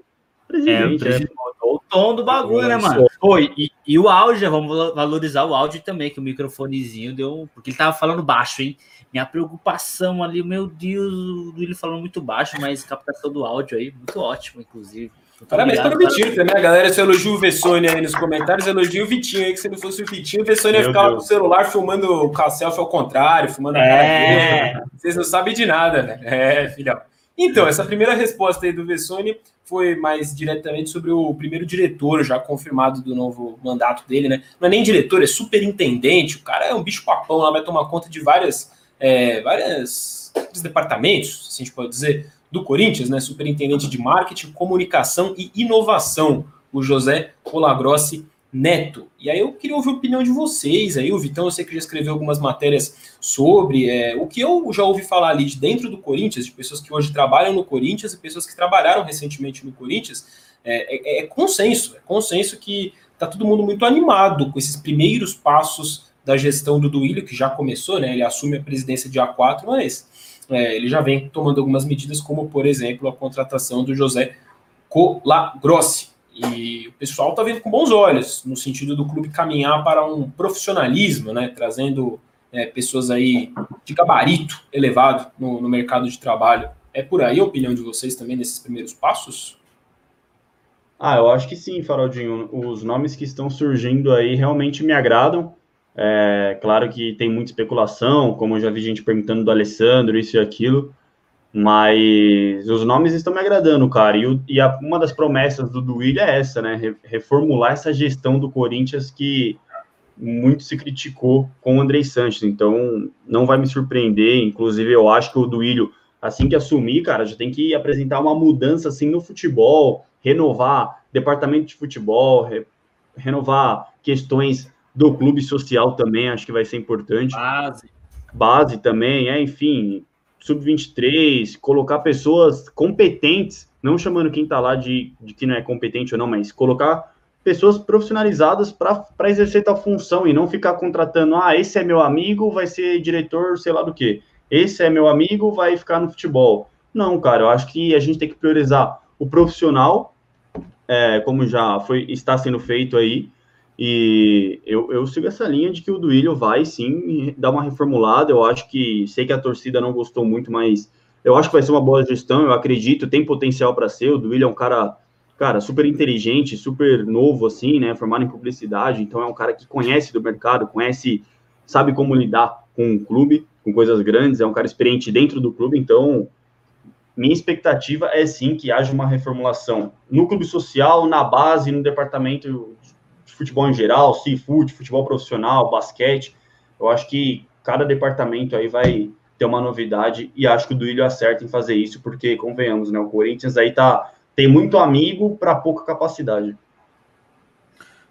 Presidente, é, o tom do bagulho, né, mano? Foi, e, e, o áudio, vamos valorizar o áudio também, que o microfonezinho deu. Porque ele tava falando baixo, hein? Minha preocupação ali, meu Deus, o Duílio falando muito baixo, mas captação do áudio aí, muito ótimo, inclusive. Parabéns para o Vitinho também. A galera se elogia o Vessone aí nos comentários, elogia o Vitinho aí, que se não fosse o Vitinho, o Vessone ia ficar com o celular filmando o selfie ao contrário, filmando a cara é. dele. Vocês não sabem de nada, né? É, filhão. Então, essa primeira resposta aí do Vessone foi mais diretamente sobre o primeiro diretor, já confirmado do novo mandato dele, né? Não é nem diretor, é superintendente. O cara é um bicho papão lá, vai tomar conta de várias, é, várias departamentos, assim a gente pode dizer do Corinthians, né? Superintendente de marketing, comunicação e inovação, o José Colagrossi Neto. E aí eu queria ouvir a opinião de vocês. Aí o Vitão, eu sei que já escreveu algumas matérias sobre é, o que eu já ouvi falar ali de dentro do Corinthians, de pessoas que hoje trabalham no Corinthians e pessoas que trabalharam recentemente no Corinthians. É, é, é consenso, é consenso que tá todo mundo muito animado com esses primeiros passos da gestão do Duílio, que já começou, né? Ele assume a presidência dia 4, mas é, ele já vem tomando algumas medidas, como, por exemplo, a contratação do José Colagrossi. E o pessoal está vendo com bons olhos, no sentido do clube caminhar para um profissionalismo, né, trazendo é, pessoas aí de gabarito elevado no, no mercado de trabalho. É por aí a opinião de vocês também nesses primeiros passos? Ah, eu acho que sim, Faraldinho. Os nomes que estão surgindo aí realmente me agradam. É, claro que tem muita especulação, como eu já vi gente perguntando do Alessandro, isso e aquilo, mas os nomes estão me agradando, cara. E, o, e a, uma das promessas do Duílio é essa, né? Reformular essa gestão do Corinthians que muito se criticou com o Andrei Santos. Então, não vai me surpreender. Inclusive, eu acho que o Duílio, assim que assumir, cara, já tem que apresentar uma mudança assim no futebol, renovar departamento de futebol, re, renovar questões do clube social também, acho que vai ser importante. Base. Base também, é, enfim, sub-23, colocar pessoas competentes, não chamando quem está lá de, de que não é competente ou não, mas colocar pessoas profissionalizadas para exercer tal função e não ficar contratando, ah, esse é meu amigo, vai ser diretor, sei lá do que. Esse é meu amigo, vai ficar no futebol. Não, cara, eu acho que a gente tem que priorizar o profissional, é, como já foi está sendo feito aí, e eu, eu sigo essa linha de que o Duílio vai sim dar uma reformulada. Eu acho que sei que a torcida não gostou muito, mas eu acho que vai ser uma boa gestão. Eu acredito, tem potencial para ser. O Duílio é um cara, cara, super inteligente, super novo, assim, né? Formado em publicidade. Então é um cara que conhece do mercado, conhece, sabe como lidar com o clube, com coisas grandes. É um cara experiente dentro do clube. Então, minha expectativa é sim que haja uma reformulação no clube social, na base, no departamento futebol em geral, seafood, futebol profissional, basquete. Eu acho que cada departamento aí vai ter uma novidade e acho que o Duílio acerta em fazer isso, porque, convenhamos, né, o Corinthians aí tá, tem muito amigo para pouca capacidade.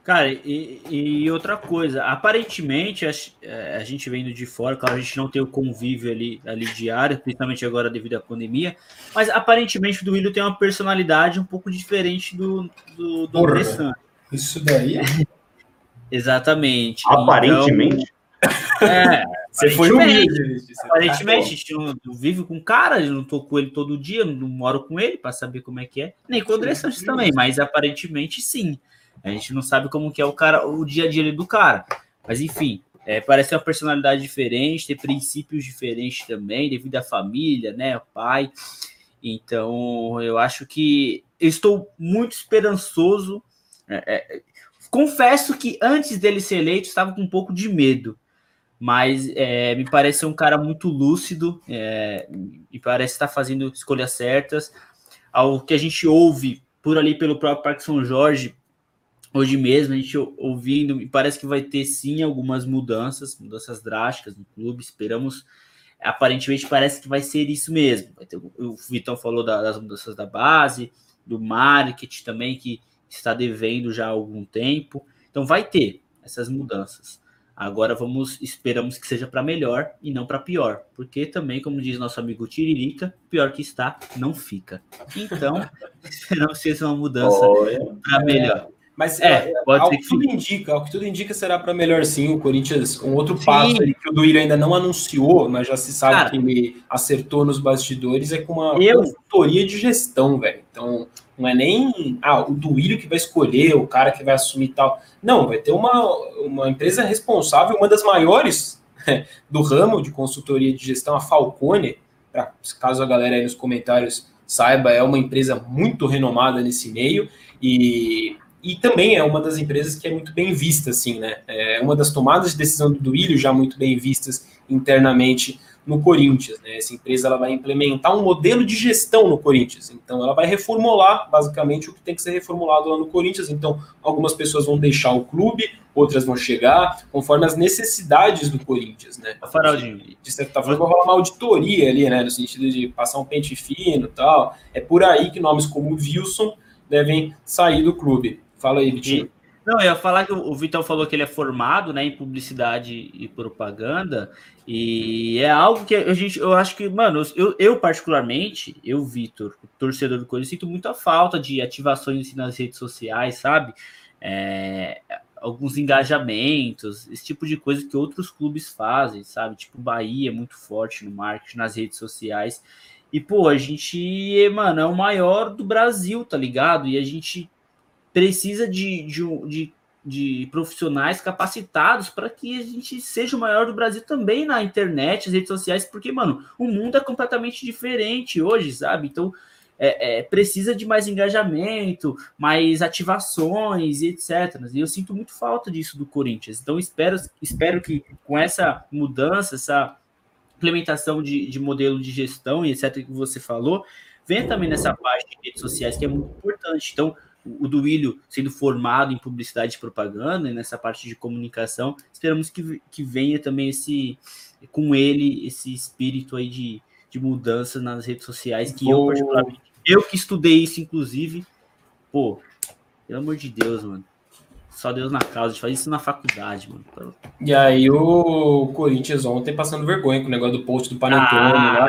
Cara, e, e, outra coisa, aparentemente, a, é, a, gente vendo de fora, claro, a gente não tem o convívio ali, ali diário, principalmente agora devido à pandemia, mas aparentemente o Duílio tem uma personalidade um pouco diferente do, do, do Santos. Isso daí? Exatamente. Aparentemente. Então, é, você foi humilde. Aparentemente, a gente não, vive com o cara, eu não tô com ele todo dia, não moro com ele para saber como é que é. Nem com o André Santos também, mas aparentemente sim. A gente não sabe como que é o cara, o dia a dia do cara. Mas enfim, é, parece uma personalidade diferente, ter princípios diferentes também, devido à família, né? O pai. Então, eu acho que eu estou muito esperançoso é, é, confesso que antes dele ser eleito estava com um pouco de medo, mas é, me parece um cara muito lúcido é, e parece estar fazendo escolhas certas. Ao que a gente ouve por ali pelo próprio Parque São Jorge, hoje mesmo, a gente ouvindo, me parece que vai ter sim algumas mudanças, mudanças drásticas no clube. Esperamos, aparentemente parece que vai ser isso mesmo. O Vitão falou das mudanças da base, do marketing também, que está devendo já há algum tempo. Então vai ter essas mudanças. Agora vamos, esperamos que seja para melhor e não para pior, porque também, como diz nosso amigo Tiririca, pior que está, não fica. Então, esperamos que seja uma mudança para melhor. Mas é, é pode ao que tudo indica, ao que tudo indica será para melhor sim. O Corinthians, um outro sim. passo ali que o Duílio ainda não anunciou, mas já se sabe Cara, que ele acertou nos bastidores, é com uma eu... consultoria de gestão, velho. Então, não é nem ah, o Duílio que vai escolher, o cara que vai assumir tal. Não, vai ter uma, uma empresa responsável, uma das maiores do ramo de consultoria de gestão, a Falcone, pra, caso a galera aí nos comentários saiba, é uma empresa muito renomada nesse meio e e também é uma das empresas que é muito bem vista, assim, né? É uma das tomadas de decisão do Duílio já muito bem vistas internamente no Corinthians, né? Essa empresa ela vai implementar um modelo de gestão no Corinthians, então ela vai reformular basicamente o que tem que ser reformulado lá no Corinthians. Então, algumas pessoas vão deixar o clube, outras vão chegar, conforme as necessidades do Corinthians, né? Faraldinho. De, certa forma, vai rolar uma auditoria ali, né? No sentido de passar um pente fino e tal. É por aí que nomes como Wilson devem sair do clube. Fala aí, Vitinho. Não, eu ia falar que o Vitão falou que ele é formado né, em publicidade e propaganda, e é algo que a gente, eu acho que, mano, eu, eu particularmente, eu, Vitor, torcedor do Corinthians, sinto muita falta de ativações assim, nas redes sociais, sabe? É, alguns engajamentos, esse tipo de coisa que outros clubes fazem, sabe? Tipo, Bahia é muito forte no marketing, nas redes sociais. E, pô, a gente, mano, é o maior do Brasil, tá ligado? E a gente precisa de, de, de, de profissionais capacitados para que a gente seja o maior do Brasil também na internet, nas redes sociais, porque, mano, o mundo é completamente diferente hoje, sabe? Então, é, é, precisa de mais engajamento, mais ativações e etc. E eu sinto muito falta disso do Corinthians. Então, espero, espero que com essa mudança, essa implementação de, de modelo de gestão e etc. que você falou, venha também nessa parte de redes sociais que é muito importante. Então, o Duílio sendo formado em publicidade e propaganda, e nessa parte de comunicação, esperamos que, que venha também esse com ele esse espírito aí de, de mudança nas redes sociais, que eu particularmente, eu que estudei isso, inclusive, pô, pelo amor de Deus, mano. Só Deus na causa, a gente faz isso na faculdade, mano. E aí o Corinthians ontem passando vergonha com o negócio do post do Panetone ah. lá.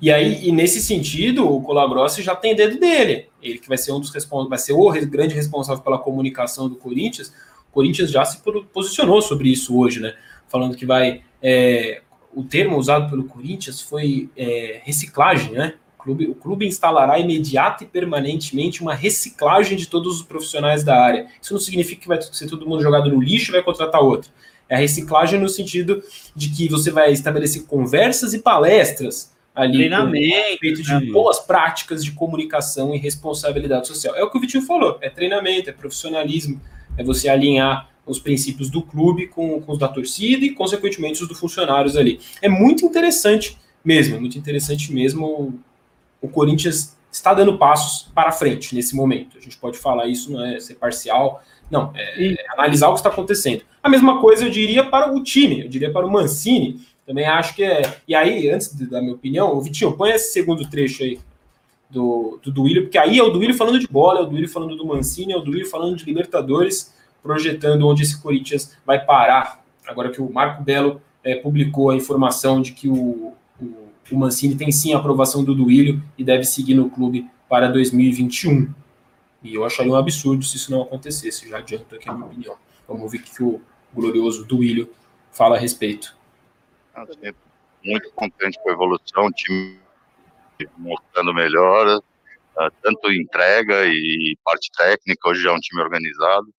E aí, e nesse sentido, o Colabrossi já tem dedo dele. Ele que vai ser um dos responsáveis, vai ser o grande responsável pela comunicação do Corinthians. O Corinthians já se posicionou sobre isso hoje, né? Falando que vai. É, o termo usado pelo Corinthians foi é, reciclagem, né? Clube, o clube instalará imediata e permanentemente uma reciclagem de todos os profissionais da área. Isso não significa que vai ser todo mundo jogado no lixo e vai contratar outro. É a reciclagem no sentido de que você vai estabelecer conversas e palestras ali treinamento, a respeito de boas práticas de comunicação e responsabilidade social. É o que o Vitinho falou, é treinamento, é profissionalismo, é você alinhar os princípios do clube com, com os da torcida e, consequentemente, os dos funcionários ali. É muito interessante mesmo, é muito interessante mesmo o Corinthians está dando passos para frente nesse momento. A gente pode falar isso, não é ser parcial, não, é, é analisar o que está acontecendo. A mesma coisa eu diria para o time, eu diria para o Mancini, também acho que é. E aí, antes da minha opinião, o Vitinho, põe esse segundo trecho aí do, do Duílio, porque aí é o Duílio falando de bola, é o Duílio falando do Mancini, é o Duílio falando de Libertadores, projetando onde esse Corinthians vai parar. Agora que o Marco Belo é, publicou a informação de que o, o Mancini tem sim a aprovação do Duílio e deve seguir no clube para 2021. E eu acharia um absurdo se isso não acontecesse, já adianto aqui a minha opinião. Vamos ver o que o glorioso Duílio fala a respeito. Muito contente com a evolução, o time mostrando melhora, ah, tanto entrega e parte técnica, hoje já é um time organizado,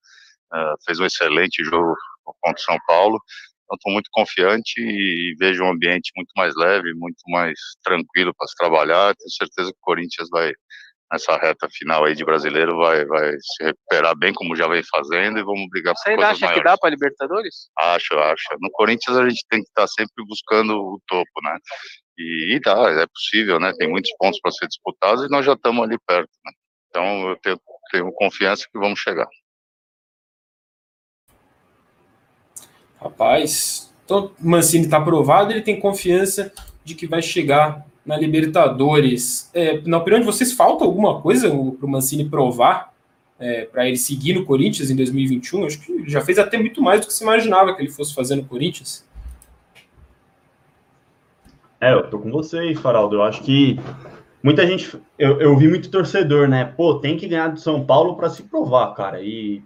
ah, fez um excelente jogo contra o São Paulo, então, estou muito confiante e vejo um ambiente muito mais leve, muito mais tranquilo para se trabalhar. Tenho certeza que o Corinthians vai, nessa reta final aí de brasileiro, vai, vai se recuperar bem, como já vem fazendo, e vamos brigar Você ainda acha maiores. que dá para Libertadores? Acho, acho. No Corinthians a gente tem que estar tá sempre buscando o topo, né? E, e dá, é possível, né? Tem muitos pontos para ser disputados e nós já estamos ali perto, né? Então eu tenho, tenho confiança que vamos chegar. Rapaz, então Mancini está aprovado, ele tem confiança de que vai chegar na Libertadores. É, na opinião de vocês, falta alguma coisa para o Mancini provar é, para ele seguir no Corinthians em 2021? Acho que já fez até muito mais do que se imaginava que ele fosse fazer no Corinthians. É, eu tô com você aí, Faraldo. Eu acho que muita gente. Eu, eu vi muito torcedor, né? Pô, tem que ganhar do São Paulo para se provar, cara. E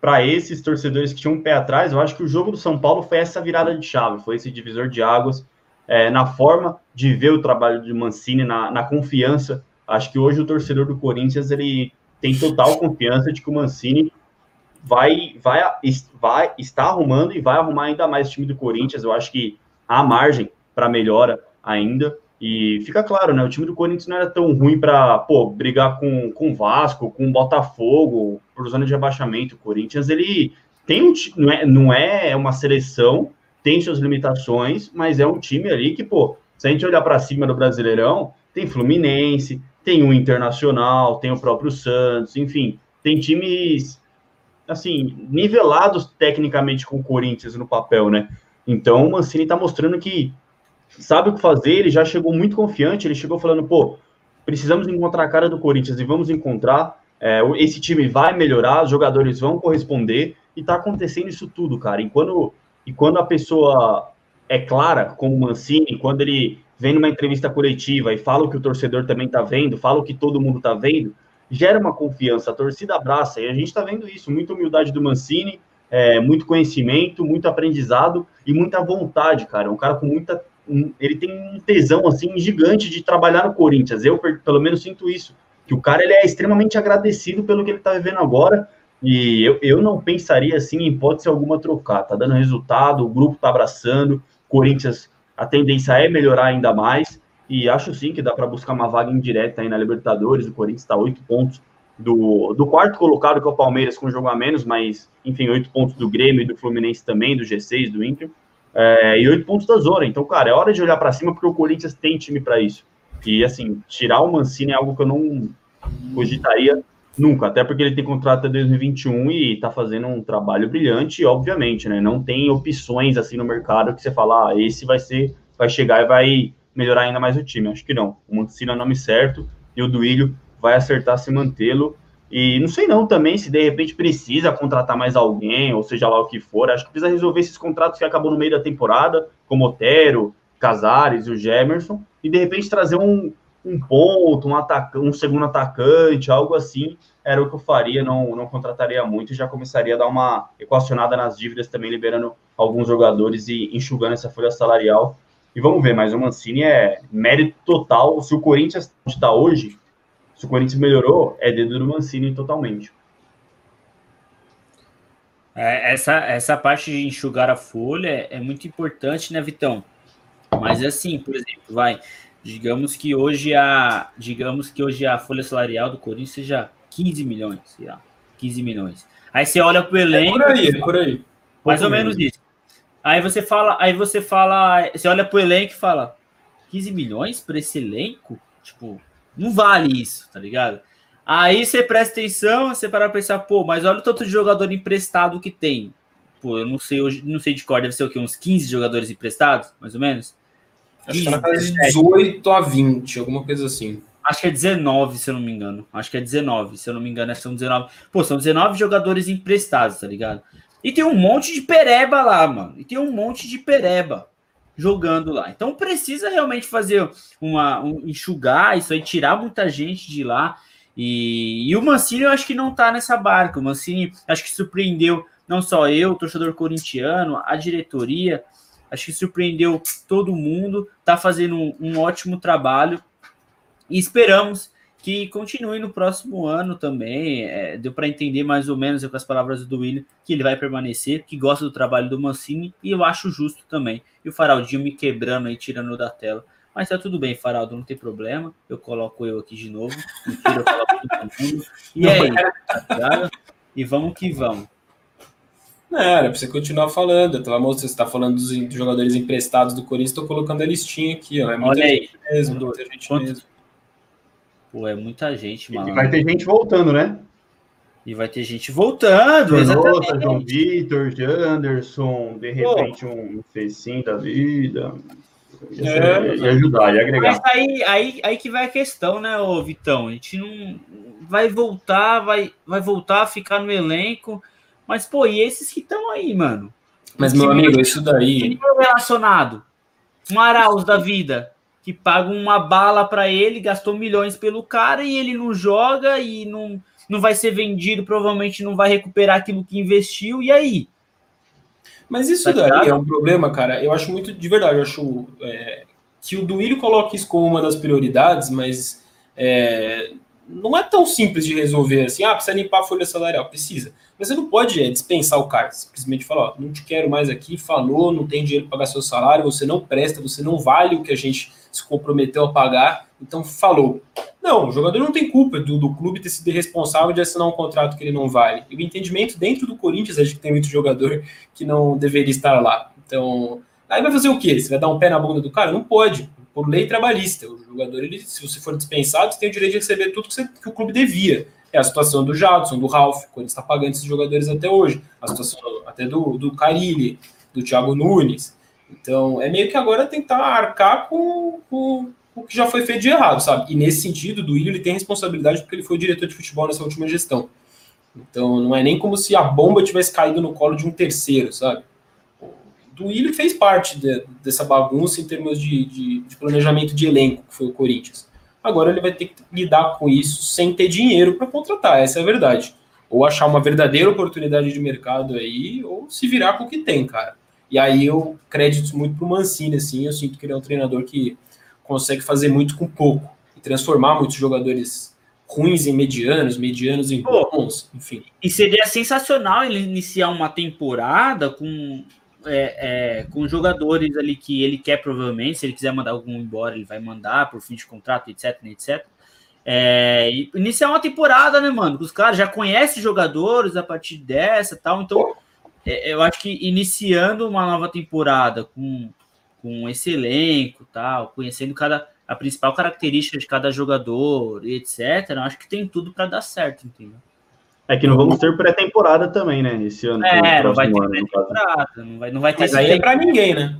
para esses torcedores que tinham um pé atrás, eu acho que o jogo do São Paulo foi essa virada de chave, foi esse divisor de águas é, na forma de ver o trabalho de Mancini, na, na, confiança. Acho que hoje o torcedor do Corinthians ele tem total confiança de que o Mancini vai, vai, vai estar arrumando e vai arrumar ainda mais o time do Corinthians. Eu acho que há margem para melhora ainda. E fica claro, né? O time do Corinthians não era tão ruim para brigar com o Vasco, com o Botafogo, por zona de rebaixamento. O Corinthians ele tem um não é, não é uma seleção, tem suas limitações, mas é um time ali que, pô, se a gente olhar para cima do Brasileirão, tem Fluminense, tem o Internacional, tem o próprio Santos, enfim, tem times assim, nivelados tecnicamente com o Corinthians no papel, né? Então o Mancini tá mostrando que sabe o que fazer, ele já chegou muito confiante, ele chegou falando, pô, precisamos encontrar a cara do Corinthians e vamos encontrar, é, esse time vai melhorar, os jogadores vão corresponder, e tá acontecendo isso tudo, cara. E quando, e quando a pessoa é clara, como o Mancini, quando ele vem numa entrevista coletiva e fala o que o torcedor também tá vendo, fala o que todo mundo tá vendo, gera uma confiança, a torcida abraça, e a gente tá vendo isso, muita humildade do Mancini, é, muito conhecimento, muito aprendizado e muita vontade, cara. Um cara com muita um, ele tem um tesão assim gigante de trabalhar no Corinthians. Eu pelo menos sinto isso, que o cara ele é extremamente agradecido pelo que ele está vivendo agora. E eu, eu não pensaria assim em hipótese alguma trocar. Tá dando resultado, o grupo tá abraçando. Corinthians, a tendência é melhorar ainda mais. E acho sim que dá para buscar uma vaga indireta aí na Libertadores. O Corinthians está oito pontos do, do quarto colocado, que é o Palmeiras, com jogo a menos, mas enfim, oito pontos do Grêmio e do Fluminense também, do G6, do Inter é, e oito pontos da zona. Então, cara, é hora de olhar para cima porque o Corinthians tem time para isso. E, assim, tirar o Mancini é algo que eu não cogitaria nunca, até porque ele tem contrato até 2021 e tá fazendo um trabalho brilhante, e, obviamente, né? Não tem opções assim no mercado que você fala, ah, esse vai ser, vai chegar e vai melhorar ainda mais o time. Acho que não. O Mancini é o nome certo e o Duílio vai acertar se mantê-lo e não sei não também se de repente precisa contratar mais alguém, ou seja lá o que for. Acho que precisa resolver esses contratos que acabou no meio da temporada, como Otero, Casares e o Gemerson, e de repente trazer um, um ponto, um, ataca, um segundo atacante, algo assim, era o que eu faria, não, não contrataria muito e já começaria a dar uma equacionada nas dívidas também, liberando alguns jogadores e enxugando essa folha salarial. E vamos ver, mas o Mancini é mérito total. Se o Corinthians está hoje, se o Corinthians melhorou, é dedo do Mancini totalmente. É, essa, essa parte de enxugar a folha é, muito importante, né, Vitão? Mas assim, por exemplo, vai, digamos que hoje a, digamos que hoje a folha salarial do Corinthians seja 15 milhões, sei lá, 15 milhões. Aí você olha para o elenco, é por aí, é por aí. Mais ou menos isso. Aí você fala, aí você fala, você olha para o elenco e fala 15 milhões para esse elenco? Tipo, não vale isso, tá ligado? Aí você presta atenção, você para pensar, pô, mas olha o tanto de jogador emprestado que tem. Pô, eu não sei hoje, não sei de cor, deve ser o quê? Uns 15 jogadores emprestados, mais ou menos? Acho que de 18 a 20, alguma coisa assim. Acho que é 19, se eu não me engano. Acho que é 19, se eu não me engano, são 19. Pô, são 19 jogadores emprestados, tá ligado? E tem um monte de pereba lá, mano. E tem um monte de pereba jogando lá. Então precisa realmente fazer uma um, enxugar isso aí, tirar muita gente de lá. E, e o Mancini eu acho que não tá nessa barca. O Mancini acho que surpreendeu não só eu, o torcedor corintiano, a diretoria, acho que surpreendeu todo mundo, tá fazendo um, um ótimo trabalho e esperamos que continue no próximo ano também. É, deu para entender mais ou menos com as palavras do William que ele vai permanecer, que gosta do trabalho do Mancini e eu acho justo também. E o Faraldinho me quebrando aí, tirando da tela. Mas tá tudo bem, Faraldo, não tem problema. Eu coloco eu aqui de novo. Mentira, eu coloco todo mundo. E é isso, tá E vamos que vamos. Não, era pra você continuar falando. Pelo amor você está falando dos, jogadores emprestados do Corinthians, estou colocando a listinha aqui, ó. É muita Olha gente aí. mesmo, muita gente Quanto, mesmo. Pô, é muita gente, mano. E vai ter gente voltando, né? E vai ter gente voltando, exatamente. João Vitor, Janderson, de repente Pô. um Fecim da vida. Ia, é. ia ajudar, ia agregar. Mas aí, aí, aí que vai a questão, né, ô Vitão? A gente não vai voltar, vai, vai voltar a ficar no elenco. Mas, pô, e esses que estão aí, mano? Mas, meu amigo, isso daí. relacionado. Um Arauz da vida, que paga uma bala para ele, gastou milhões pelo cara e ele não joga e não, não vai ser vendido, provavelmente não vai recuperar aquilo que investiu. E aí? Mas isso tá daí é um problema, cara. Eu acho muito de verdade. Eu acho é, que o Duílio coloque isso como uma das prioridades, mas é, não é tão simples de resolver assim. Ah, precisa limpar a folha salarial. Precisa. Mas você não pode é, dispensar o cara. Simplesmente falar: ó, não te quero mais aqui, falou, não tem dinheiro para pagar seu salário, você não presta, você não vale o que a gente se comprometeu a pagar, então falou. Não, o jogador não tem culpa do, do clube ter sido responsável de assinar um contrato que ele não vale. E o entendimento dentro do Corinthians é de que tem muito jogador que não deveria estar lá. Então, aí vai fazer o quê? Você vai dar um pé na bunda do cara? Não pode. Por lei trabalhista. O jogador, ele, se você for dispensado, você tem o direito de receber tudo que, você, que o clube devia. É a situação do Jadson, do Ralf, quando está pagando esses jogadores até hoje. A situação até do, do Carilli, do Thiago Nunes. Então, é meio que agora tentar arcar com, com, com, o que já foi feito de errado, sabe? E nesse sentido, do Willian ele tem responsabilidade porque ele foi diretor de futebol nessa última gestão. Então, não é nem como se a bomba tivesse caído no colo de um terceiro, sabe? Willian fez parte de, dessa bagunça em termos de, de, de, planejamento de elenco, que foi o Corinthians. Agora ele vai ter que lidar com isso sem ter dinheiro para contratar, essa é a verdade. Ou achar uma verdadeira oportunidade de mercado aí, ou se virar com o que tem, cara. E aí eu crédito muito para o Mancini, assim, eu sinto que ele é um treinador que consegue fazer muito com pouco e transformar muitos jogadores ruins em medianos, medianos em bons, enfim. E seria sensacional ele iniciar uma temporada com é, é, com jogadores ali que ele quer provavelmente, se ele quiser mandar algum embora, ele vai mandar por fim de contrato, etc, etc. É, iniciar uma temporada, né, mano? Os caras já conhecem jogadores a partir dessa tal, então é, eu acho que iniciando uma nova temporada com, com esse elenco, tal, conhecendo cada a principal característica de cada jogador, etc., acho que tem tudo para dar certo, entendeu? É que não vamos ter pré-temporada também, né? Esse ano. É, não vai ter pré-temporada, não vai, não vai ter. Mas aí é para ninguém, né?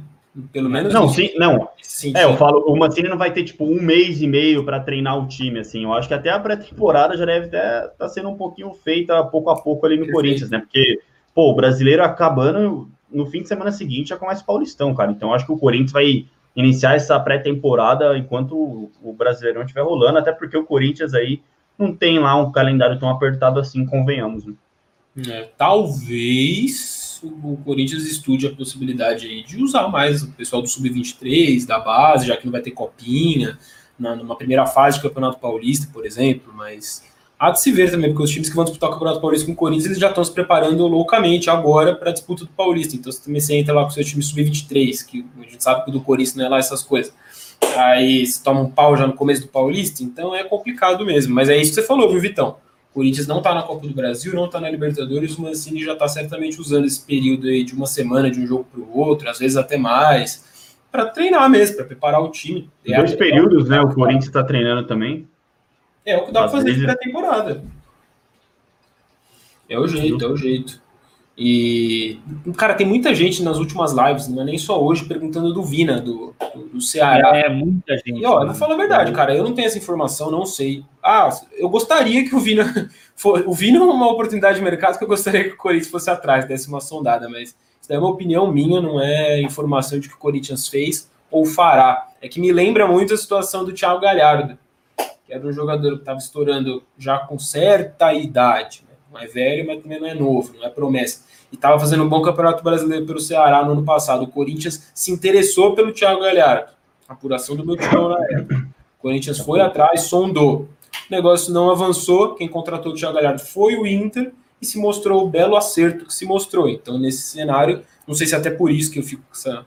Pelo menos. Não, sim, não. Sim, é, eu falo, o Mancini não vai ter tipo um mês e meio para treinar o time, assim. Eu acho que até a pré-temporada já deve estar tá sendo um pouquinho feita pouco a pouco ali no Perfeito. Corinthians, né? Porque pô, o brasileiro acabando no fim de semana seguinte já começa o Paulistão, cara. Então acho que o Corinthians vai iniciar essa pré-temporada enquanto o Brasileirão estiver rolando, até porque o Corinthians aí não tem lá um calendário tão apertado assim, convenhamos. Né? É, talvez o Corinthians estude a possibilidade aí de usar mais o pessoal do Sub-23, da base, já que não vai ter copinha, na, numa primeira fase de Campeonato Paulista, por exemplo, mas há de se ver também, porque os times que vão disputar o Campeonato Paulista com o Corinthians, eles já estão se preparando loucamente agora para a disputa do Paulista. Então você também entra lá com o seu time sub-23, que a gente sabe que o do Corinthians não é lá essas coisas. Aí você toma um pau já no começo do Paulista, então é complicado mesmo. Mas é isso que você falou, viu, Vitão? O Corinthians não está na Copa do Brasil, não está na Libertadores, o Mancini já está certamente usando esse período aí de uma semana de um jogo para o outro, às vezes até mais, para treinar mesmo, para preparar o time. Dois períodos, né? O Corinthians está treinando também. É o que dá para fazer de pré-temporada. É o jeito, é o jeito. E, cara, tem muita gente nas últimas lives, não é nem só hoje, perguntando do Vina, do, do, do Ceará. É, muita gente. E, ó, eu vou falar a verdade, cara, eu não tenho essa informação, não sei. Ah, eu gostaria que o Vina. For, o Vina é uma oportunidade de mercado que eu gostaria que o Corinthians fosse atrás, desse uma sondada, mas isso é uma opinião minha, não é informação de que o Corinthians fez ou fará. É que me lembra muito a situação do Thiago Galhardo que era um jogador que estava estourando já com certa idade? Não é velho, mas também não é novo, não é promessa. E estava fazendo um bom campeonato brasileiro pelo Ceará no ano passado. O Corinthians se interessou pelo Thiago Galhardo, apuração do meu time na época. O Corinthians foi atrás, sondou. O negócio não avançou. Quem contratou o Thiago Galhardo foi o Inter e se mostrou o belo acerto que se mostrou. Então, nesse cenário, não sei se é até por isso que eu fico com essa.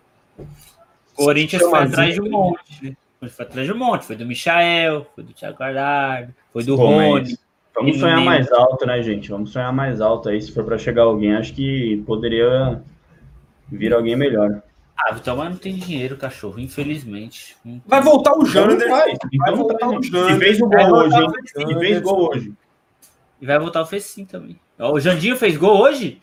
Corinthians foi atrás de um monte, né? foi atrás de um monte, foi do Michael, foi do Thiago Cardardo, foi do Rony. Vamos sonhar mais alto, né, gente? Vamos sonhar mais alto aí. Se for para chegar alguém, acho que poderia vir alguém melhor. Ah, Vitor, mas não tem dinheiro, cachorro, infelizmente. Vai voltar o Jander. Vai, vai voltar o Jander. E fez o gol hoje, hein? E fez gol hoje. E vai voltar o Fecim também. O Jandinho fez gol hoje?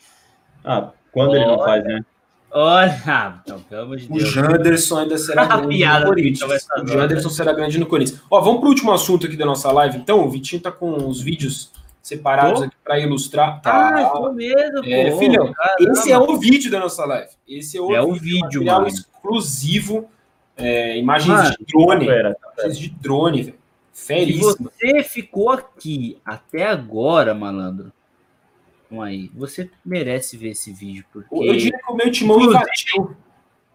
Ah, quando ele não faz, né? Olha, então, pelo amor de O. Janderson ainda será grande piada no Corinthians. O Janderson será grande no Corinthians. Ó, vamos para o último assunto aqui da nossa live, então. O Vitinho tá com os vídeos separados aqui para ilustrar. Ah, Tá. foi mesmo, É, pô. filhão, Caramba. esse é o vídeo da nossa live. Esse é o É o vídeo, vídeo, material mano. exclusivo. é, imagens Mano, de drone. Pera, Imagens de drone, velho. Se Feríssimo. você ficou aqui até agora, malandro, aí, você merece ver esse vídeo, porque... Eu diria que o meu timão invadiu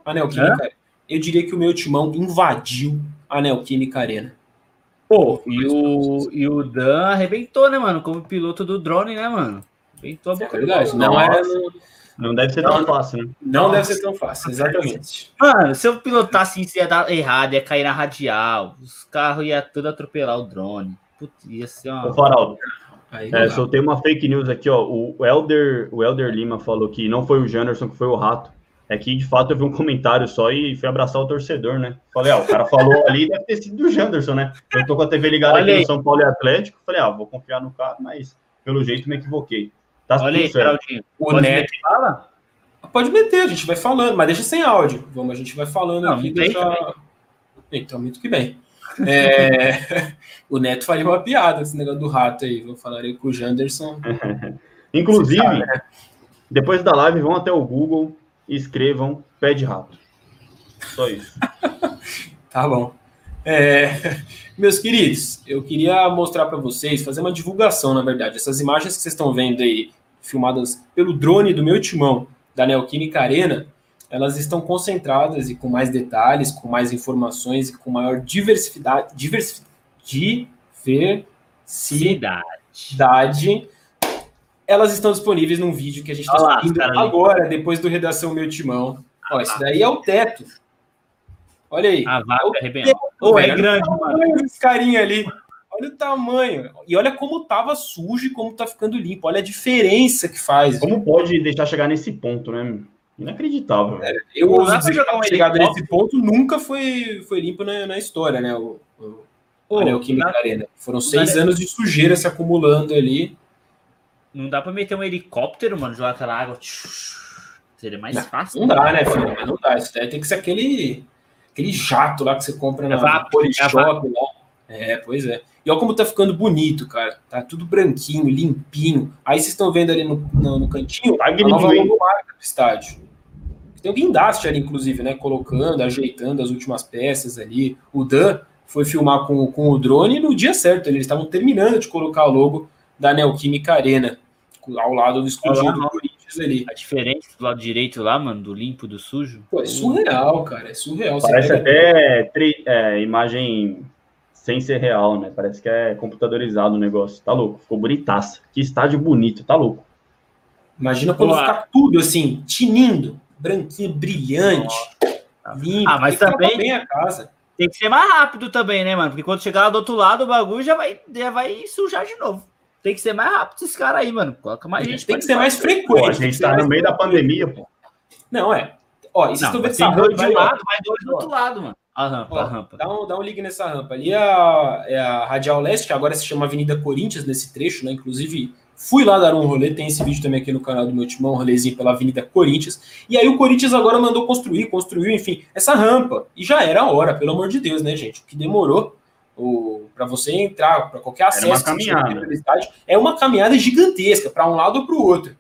a Neoquímica. Eu diria que o meu timão invadiu a Neoquímica Arena. Pô, e o, e o Dan arrebentou, né, mano? Como piloto do drone, né, mano? Arrebentou a É boca verdade. do Não, é, Não deve ser tão fácil, né? não deve ser tão fácil, exatamente. Mano, se eu pilotasse isso ia dar errado, ia cair na radial, os carros iam tudo atropelar o drone. Putz, ia ser Ô, uma... Faraldo, é, dá. soltei uma fake news aqui, ó. O Elder, o Elder Lima falou que não foi o Janderson, que foi o Rato. É que, de fato, eu vi um comentário só e fui abraçar o torcedor, né? Falei, ah, o cara falou ali, deve ter sido do Janderson, né? Eu tô com a TV ligada Olha aqui no São Paulo e Atlético. Falei, ah, vou confiar no cara, mas pelo jeito me equivoquei. Tá Olha tudo aí, certo. Geraldinho. O Pode Neto meter bala? pode meter, a gente vai falando, mas deixa sem áudio. Vamos, a gente vai falando Não, aqui. tem Deixa... Então, muito que bem. É, o Neto faria uma piada esse negócio do rato aí. Vou falar aí com o Janderson. Inclusive, cara, né? depois da live, vão até o Google e escrevam pé de rato. Só isso. Tá bom. É, meus queridos, eu queria mostrar para vocês, fazer uma divulgação, na verdade. Essas imagens que vocês estão vendo aí, filmadas pelo drone do meu timão, da Neoquímica Arena, elas estão concentradas e com mais detalhes, com mais informações e com maior diversidade, diversi, diversidade Cidade. elas estão disponíveis num vídeo que a gente está subindo agora, depois do Redação Meu Timão. Ó, esse daí é o teto. Olha aí. A É o vaca arrebentou. Pô, é grande, Olha mano. desse carinha ali. Olha o tamanho. E olha como tava sujo e como tá ficando limpo. Olha a diferença que faz. Como pode deixar chegar nesse ponto, né? Inacreditável. velho. Eu Não que jogar um helicóptero. nesse ponto nunca foi, foi limpo na, na história, né? O, o, Pô, a Neoquímica dá- Arena. Foram seis dá- anos de sujeira se acumulando ali. Não dá pra meter um helicóptero, mano, jogar aquela água. Seria mais fácil. Não dá, né, filho? Mas não dá. Isso daí tem que ser aquele, aquele jato lá que você compra na, É vapo, na Polishop é lá. É, pois é. E olha como tá ficando bonito, cara. Tá tudo branquinho, limpinho. Aí vocês estão vendo ali no, no, no cantinho Tá a nova logomarca do estádio. Tem o guindaste ali, inclusive, né? Colocando, ajeitando as últimas peças ali. O Dan foi filmar com, com o drone no dia certo. Eles estavam terminando de colocar a logo da Neoquímica Arena ao lado do escudinho do Corinthians ali. A diferença do lado direito lá, mano, do limpo do sujo. Pô, é surreal, cara. É surreal. Parece pega- até tri- é, imagem sem ser real, né? Parece que é computadorizado o negócio. Tá louco. Ficou bonitaça. Que estádio bonito, tá louco. Imagina quando ficar tudo assim, tinindo, branquinho, brilhante, limpo. Ah, mas também- bem a casa. Tem que ser mais rápido também, né, mano? Porque quando chegar lá do outro lado, o bagulho já vai, já vai sujar de novo. Tem que ser mais rápido esses caras aí, mano. Coloca mais gente. tem que ser mais frequente. Pô, a gente tá no meio da pandemia, pô. Não, é. Ó, e vocês estão vendo essa rampa de um lado, mais dois do outro lado, mano. A rampa, Ó, a rampa. Dá um, dá um ligue nessa rampa. Ali é a, é a Radial Leste, que agora se chama Avenida Corinthians, nesse trecho, né? Inclusive, fui lá dar um rolê, tem esse vídeo também aqui no canal do meu timão, um rolezinho pela Avenida Corinthians. E aí o Corinthians agora mandou construir, construiu, enfim, essa rampa. E já era a hora, pelo amor de Deus, né, gente? O que demorou para você entrar, para qualquer acesso uma caminhada. é uma caminhada gigantesca, para um lado ou para o outro.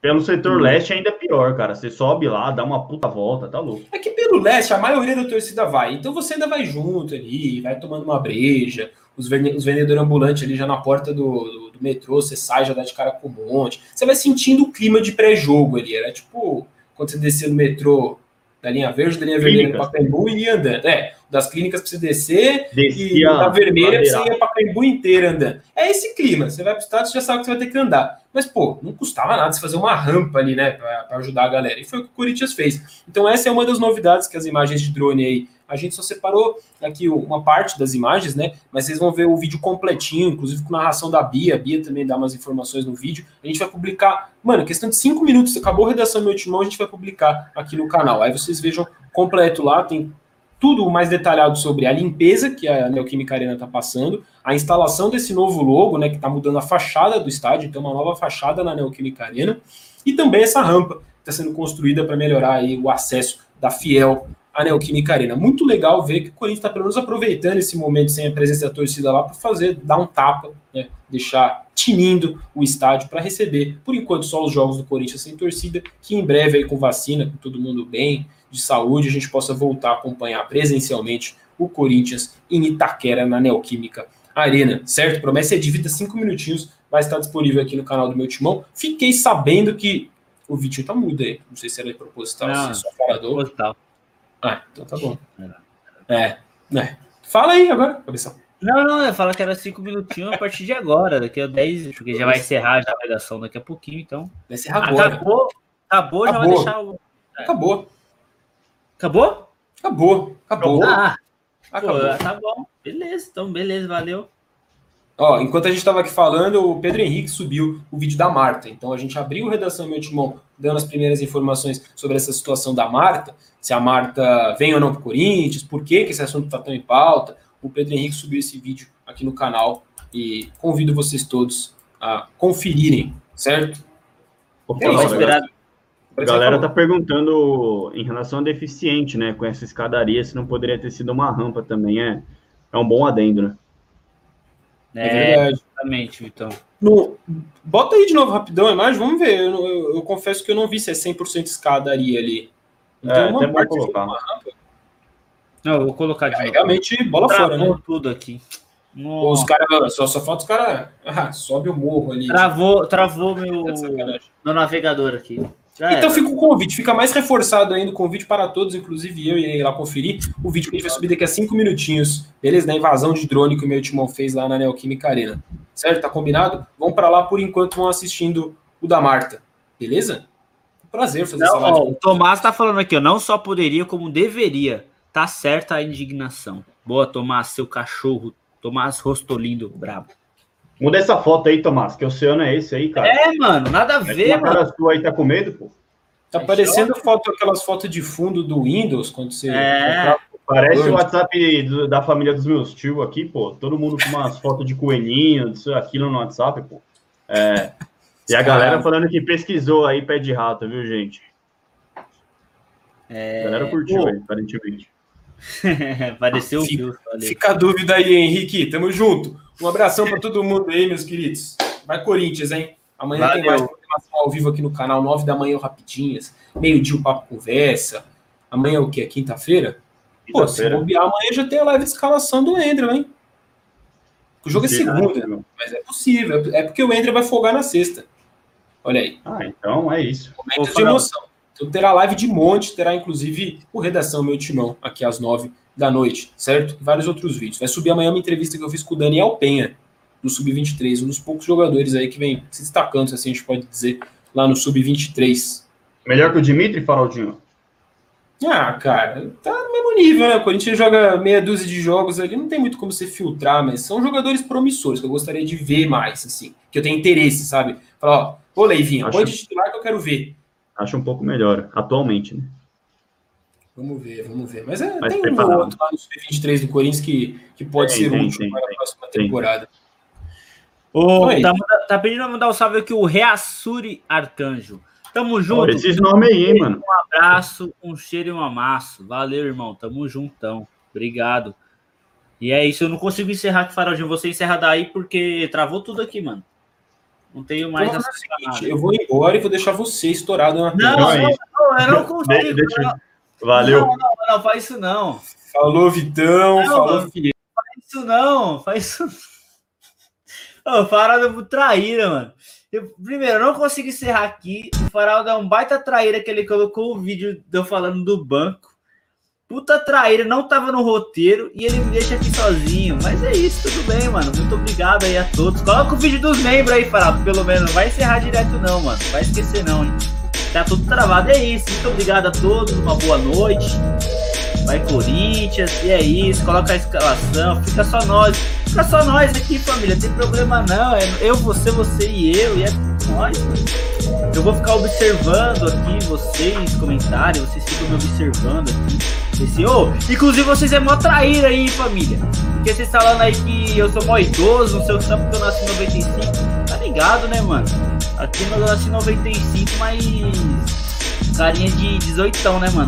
Pelo setor Hum. leste ainda é pior, cara. Você sobe lá, dá uma puta volta, tá louco. É que pelo leste a maioria da torcida vai. Então você ainda vai junto ali, vai tomando uma breja, os, vende- os vendedores ambulantes ali já na porta do, do, do metrô, você sai, já dá de cara com um monte. Você vai sentindo o clima de pré-jogo ali. Era tipo quando você descia no metrô da linha verde, da linha vermelha Clínicas. para Pacaembu e ia andando. É, das clínicas para você descer e Descia. da vermelha pra você ia para Pacaembu inteira andando. É esse clima. Você vai pro estado, você já sabe que você vai ter que andar. Mas, pô, não custava nada você fazer uma rampa ali, né, para ajudar a galera. E foi o que o Corinthians fez. Então, essa é uma das novidades que as imagens de drone aí. A gente só separou aqui uma parte das imagens, né? Mas vocês vão ver o vídeo completinho, inclusive com narração da Bia. A Bia também dá umas informações no vídeo. A gente vai publicar, mano, questão de cinco minutos. Acabou a redação do meu timão, a gente vai publicar aqui no canal. Aí vocês vejam completo lá, tem tudo mais detalhado sobre a limpeza que a Neoquímica Arena está passando, a instalação desse novo logo, né, que está mudando a fachada do estádio, então uma nova fachada na Neoquímica Arena, e também essa rampa que está sendo construída para melhorar aí o acesso da Fiel à Neoquímica Arena. Muito legal ver que o Corinthians está pelo menos aproveitando esse momento sem a presença da torcida lá para fazer, dar um tapa, né, deixar tinindo o estádio para receber, por enquanto, só os jogos do Corinthians sem torcida, que em breve aí com vacina, com todo mundo bem, de saúde, a gente possa voltar a acompanhar presencialmente o Corinthians em Itaquera, na Neoquímica Arena, certo? Promessa é dívida, cinco minutinhos, vai estar disponível aqui no canal do meu timão. Fiquei sabendo que o Vitinho tá mudo aí, não sei se era proposital, Não, se é só falador. Proposital. Ah, então tá bom. É, é. Fala aí agora, cabeção. Não, não, eu falo que era cinco minutinhos a partir de agora, daqui a 10, porque já vai encerrar já a redação daqui a pouquinho, então. Vai ser agora. Acabou, acabou, já vai Acabou. deixar o. Acabou. Acabou? Acabou. Acabou. Ah, Acabou. pô, tá bom. Beleza, então beleza, valeu. Ó, enquanto a gente estava aqui falando, o Pedro Henrique subiu o vídeo da Marta. Então a gente abriu Redação Meu Timão, dando as primeiras informações sobre essa situação da Marta, se a Marta vem ou não para o Corinthians, por que, que esse assunto está tão em pauta. O Pedro Henrique subiu esse vídeo aqui no canal e convido vocês todos a conferirem, certo? Opa, É isso, esperar. A galera tá perguntando em relação a deficiente, né? Com essa escadaria, se não poderia ter sido uma rampa também. É, é um bom adendo, né? É, É, verdade. exatamente, então. No, bota aí de novo rapidão a imagem, vamos ver. Eu, eu- eu confesso que eu não vi se é 100% escadaria ali. É, Tem uma parte colocar. uma rampa. Não, eu vou colocar de Aí, novo. realmente, bola fora, né? Travou tudo aqui. Pô, Os Nossa. caras, só, só falta os caras. Ah, sobe o morro ali. Travou, travou meu, Tá meu navegador aqui. Já Então era. fica o convite, fica mais reforçado ainda o convite para todos, inclusive eu irei lá conferir o vídeo que a gente vai subir daqui a cinco minutinhos, beleza? Da invasão de drone que o meu timão fez lá na Neoquímica Arena. Certo? Tá combinado? Vão para lá por enquanto, vão assistindo o da Marta, beleza? Prazer fazer essa Não, live. ó, o Tomás tá falando aqui, ó, não só poderia, como deveria. Tá certa a indignação. Boa, Tomás, seu cachorro. Tomás Rostolindo, brabo. Muda essa foto aí, Tomás, que oceano é esse aí, cara? É, mano, nada a É ver, mano. cara sua aí tá com medo, pô? Tá parecendo foto, aquelas fotos de fundo do Windows, quando você. É. Parece o. WhatsApp do- da família dos meus tios aqui, pô. Todo mundo com umas fotos de coelhinho, disso, aquilo no WhatsApp, pô. É. E a galera falando que pesquisou aí pé de rato, viu, gente? É, A galera curtiu pô, aí, aparentemente. Pareceu o Fica-. Fica a dúvida aí, Henrique. Tamo junto. Um abração para todo mundo aí, meus queridos. Vai Corinthians, hein? Amanhã tem Valeu. mais programação ao vivo aqui no canal, 9 da manhã, Rapidinhas. Meio-dia, o Papo Conversa. Amanhã é o quê? Quinta-feira? Pô, se bobear, amanhã já tem a live de escalação do Andrew, hein? O jogo é segunda, né? mas é possível. É porque o Andrew vai folgar na sexta. Olha aí. Ah, então é isso. Momentos de emoção. Então terá live de monte, terá inclusive o Redação Meu Timão, aqui às nove da noite, certo? E vários outros vídeos. Vai subir amanhã uma entrevista que eu fiz com o Daniel Penha, do Sub-23, um dos poucos jogadores aí que vem se destacando, se assim a gente pode dizer, lá no Sub-23. Melhor que o Dimitri, Faraldinho? Ah, cara, tá no mesmo nível, né? O Corinthians joga meia dúzia de jogos ali, não tem muito como você filtrar, mas são jogadores promissores que eu gostaria de ver mais, assim, que eu tenho interesse, sabe? Falar, ó, ô Leivinho, pode titular que eu quero ver. Acho um pouco melhor, atualmente, né? Vamos ver, vamos ver. Mas é, Mas tem um preparado. outro lá no Sub-23 do Corinthians que, que pode Tem, ser tem, útil tem, para a próxima tem. temporada. Ô, Oi. tá, tá pedindo pra mandar um salve aqui o Reassuri Arcanjo. Tamo junto. Olha esses nomes aí, hein, mano. Um abraço, um cheiro e um amasso. Valeu, irmão. Tamo juntão. Obrigado. E é isso. Eu não consigo encerrar aqui, Faraldinho. Você encerra daí porque travou tudo aqui, mano. Não tenho mais Então, é seguinte, eu vou embora e vou deixar você estourado na Não, não, não, eu não consigo. De- deixa não, Valeu. Não, não, não, faz isso não. Falou, Vitão. Não, falou. Felipe. Faz isso não. Faz isso. Ô, o Faraldo é muito traíra, mano. Eu, primeiro, eu não consigo encerrar aqui. O Faraldo é um baita traíra que ele colocou o vídeo de eu falando do banco. Puta traíra, não tava no roteiro e ele me deixa aqui sozinho. Mas é isso, tudo bem, mano. Muito obrigado aí a todos. Coloca o vídeo dos membros aí, Faraldo, pelo menos. Não vai encerrar direto, não, mano. Não vai esquecer, não, hein. Tá tudo travado. É isso. Muito obrigado a todos. Uma boa noite. Vai Corinthians, e é isso. Coloca a escalação. Fica só nós. Fica só nós aqui, família. Tem problema não. É eu, você, você e eu. E é nós. Eu vou ficar observando aqui vocês, comentários. Vocês ficam me observando aqui. Esse, ô, inclusive vocês é mó traíra aí, família. Porque vocês falando aí que eu sou mó idoso, não sei o que, porque eu nasci em 95. Tá ligado, né, mano? Aqui no lance 95, mas carinha de 18, né, mano?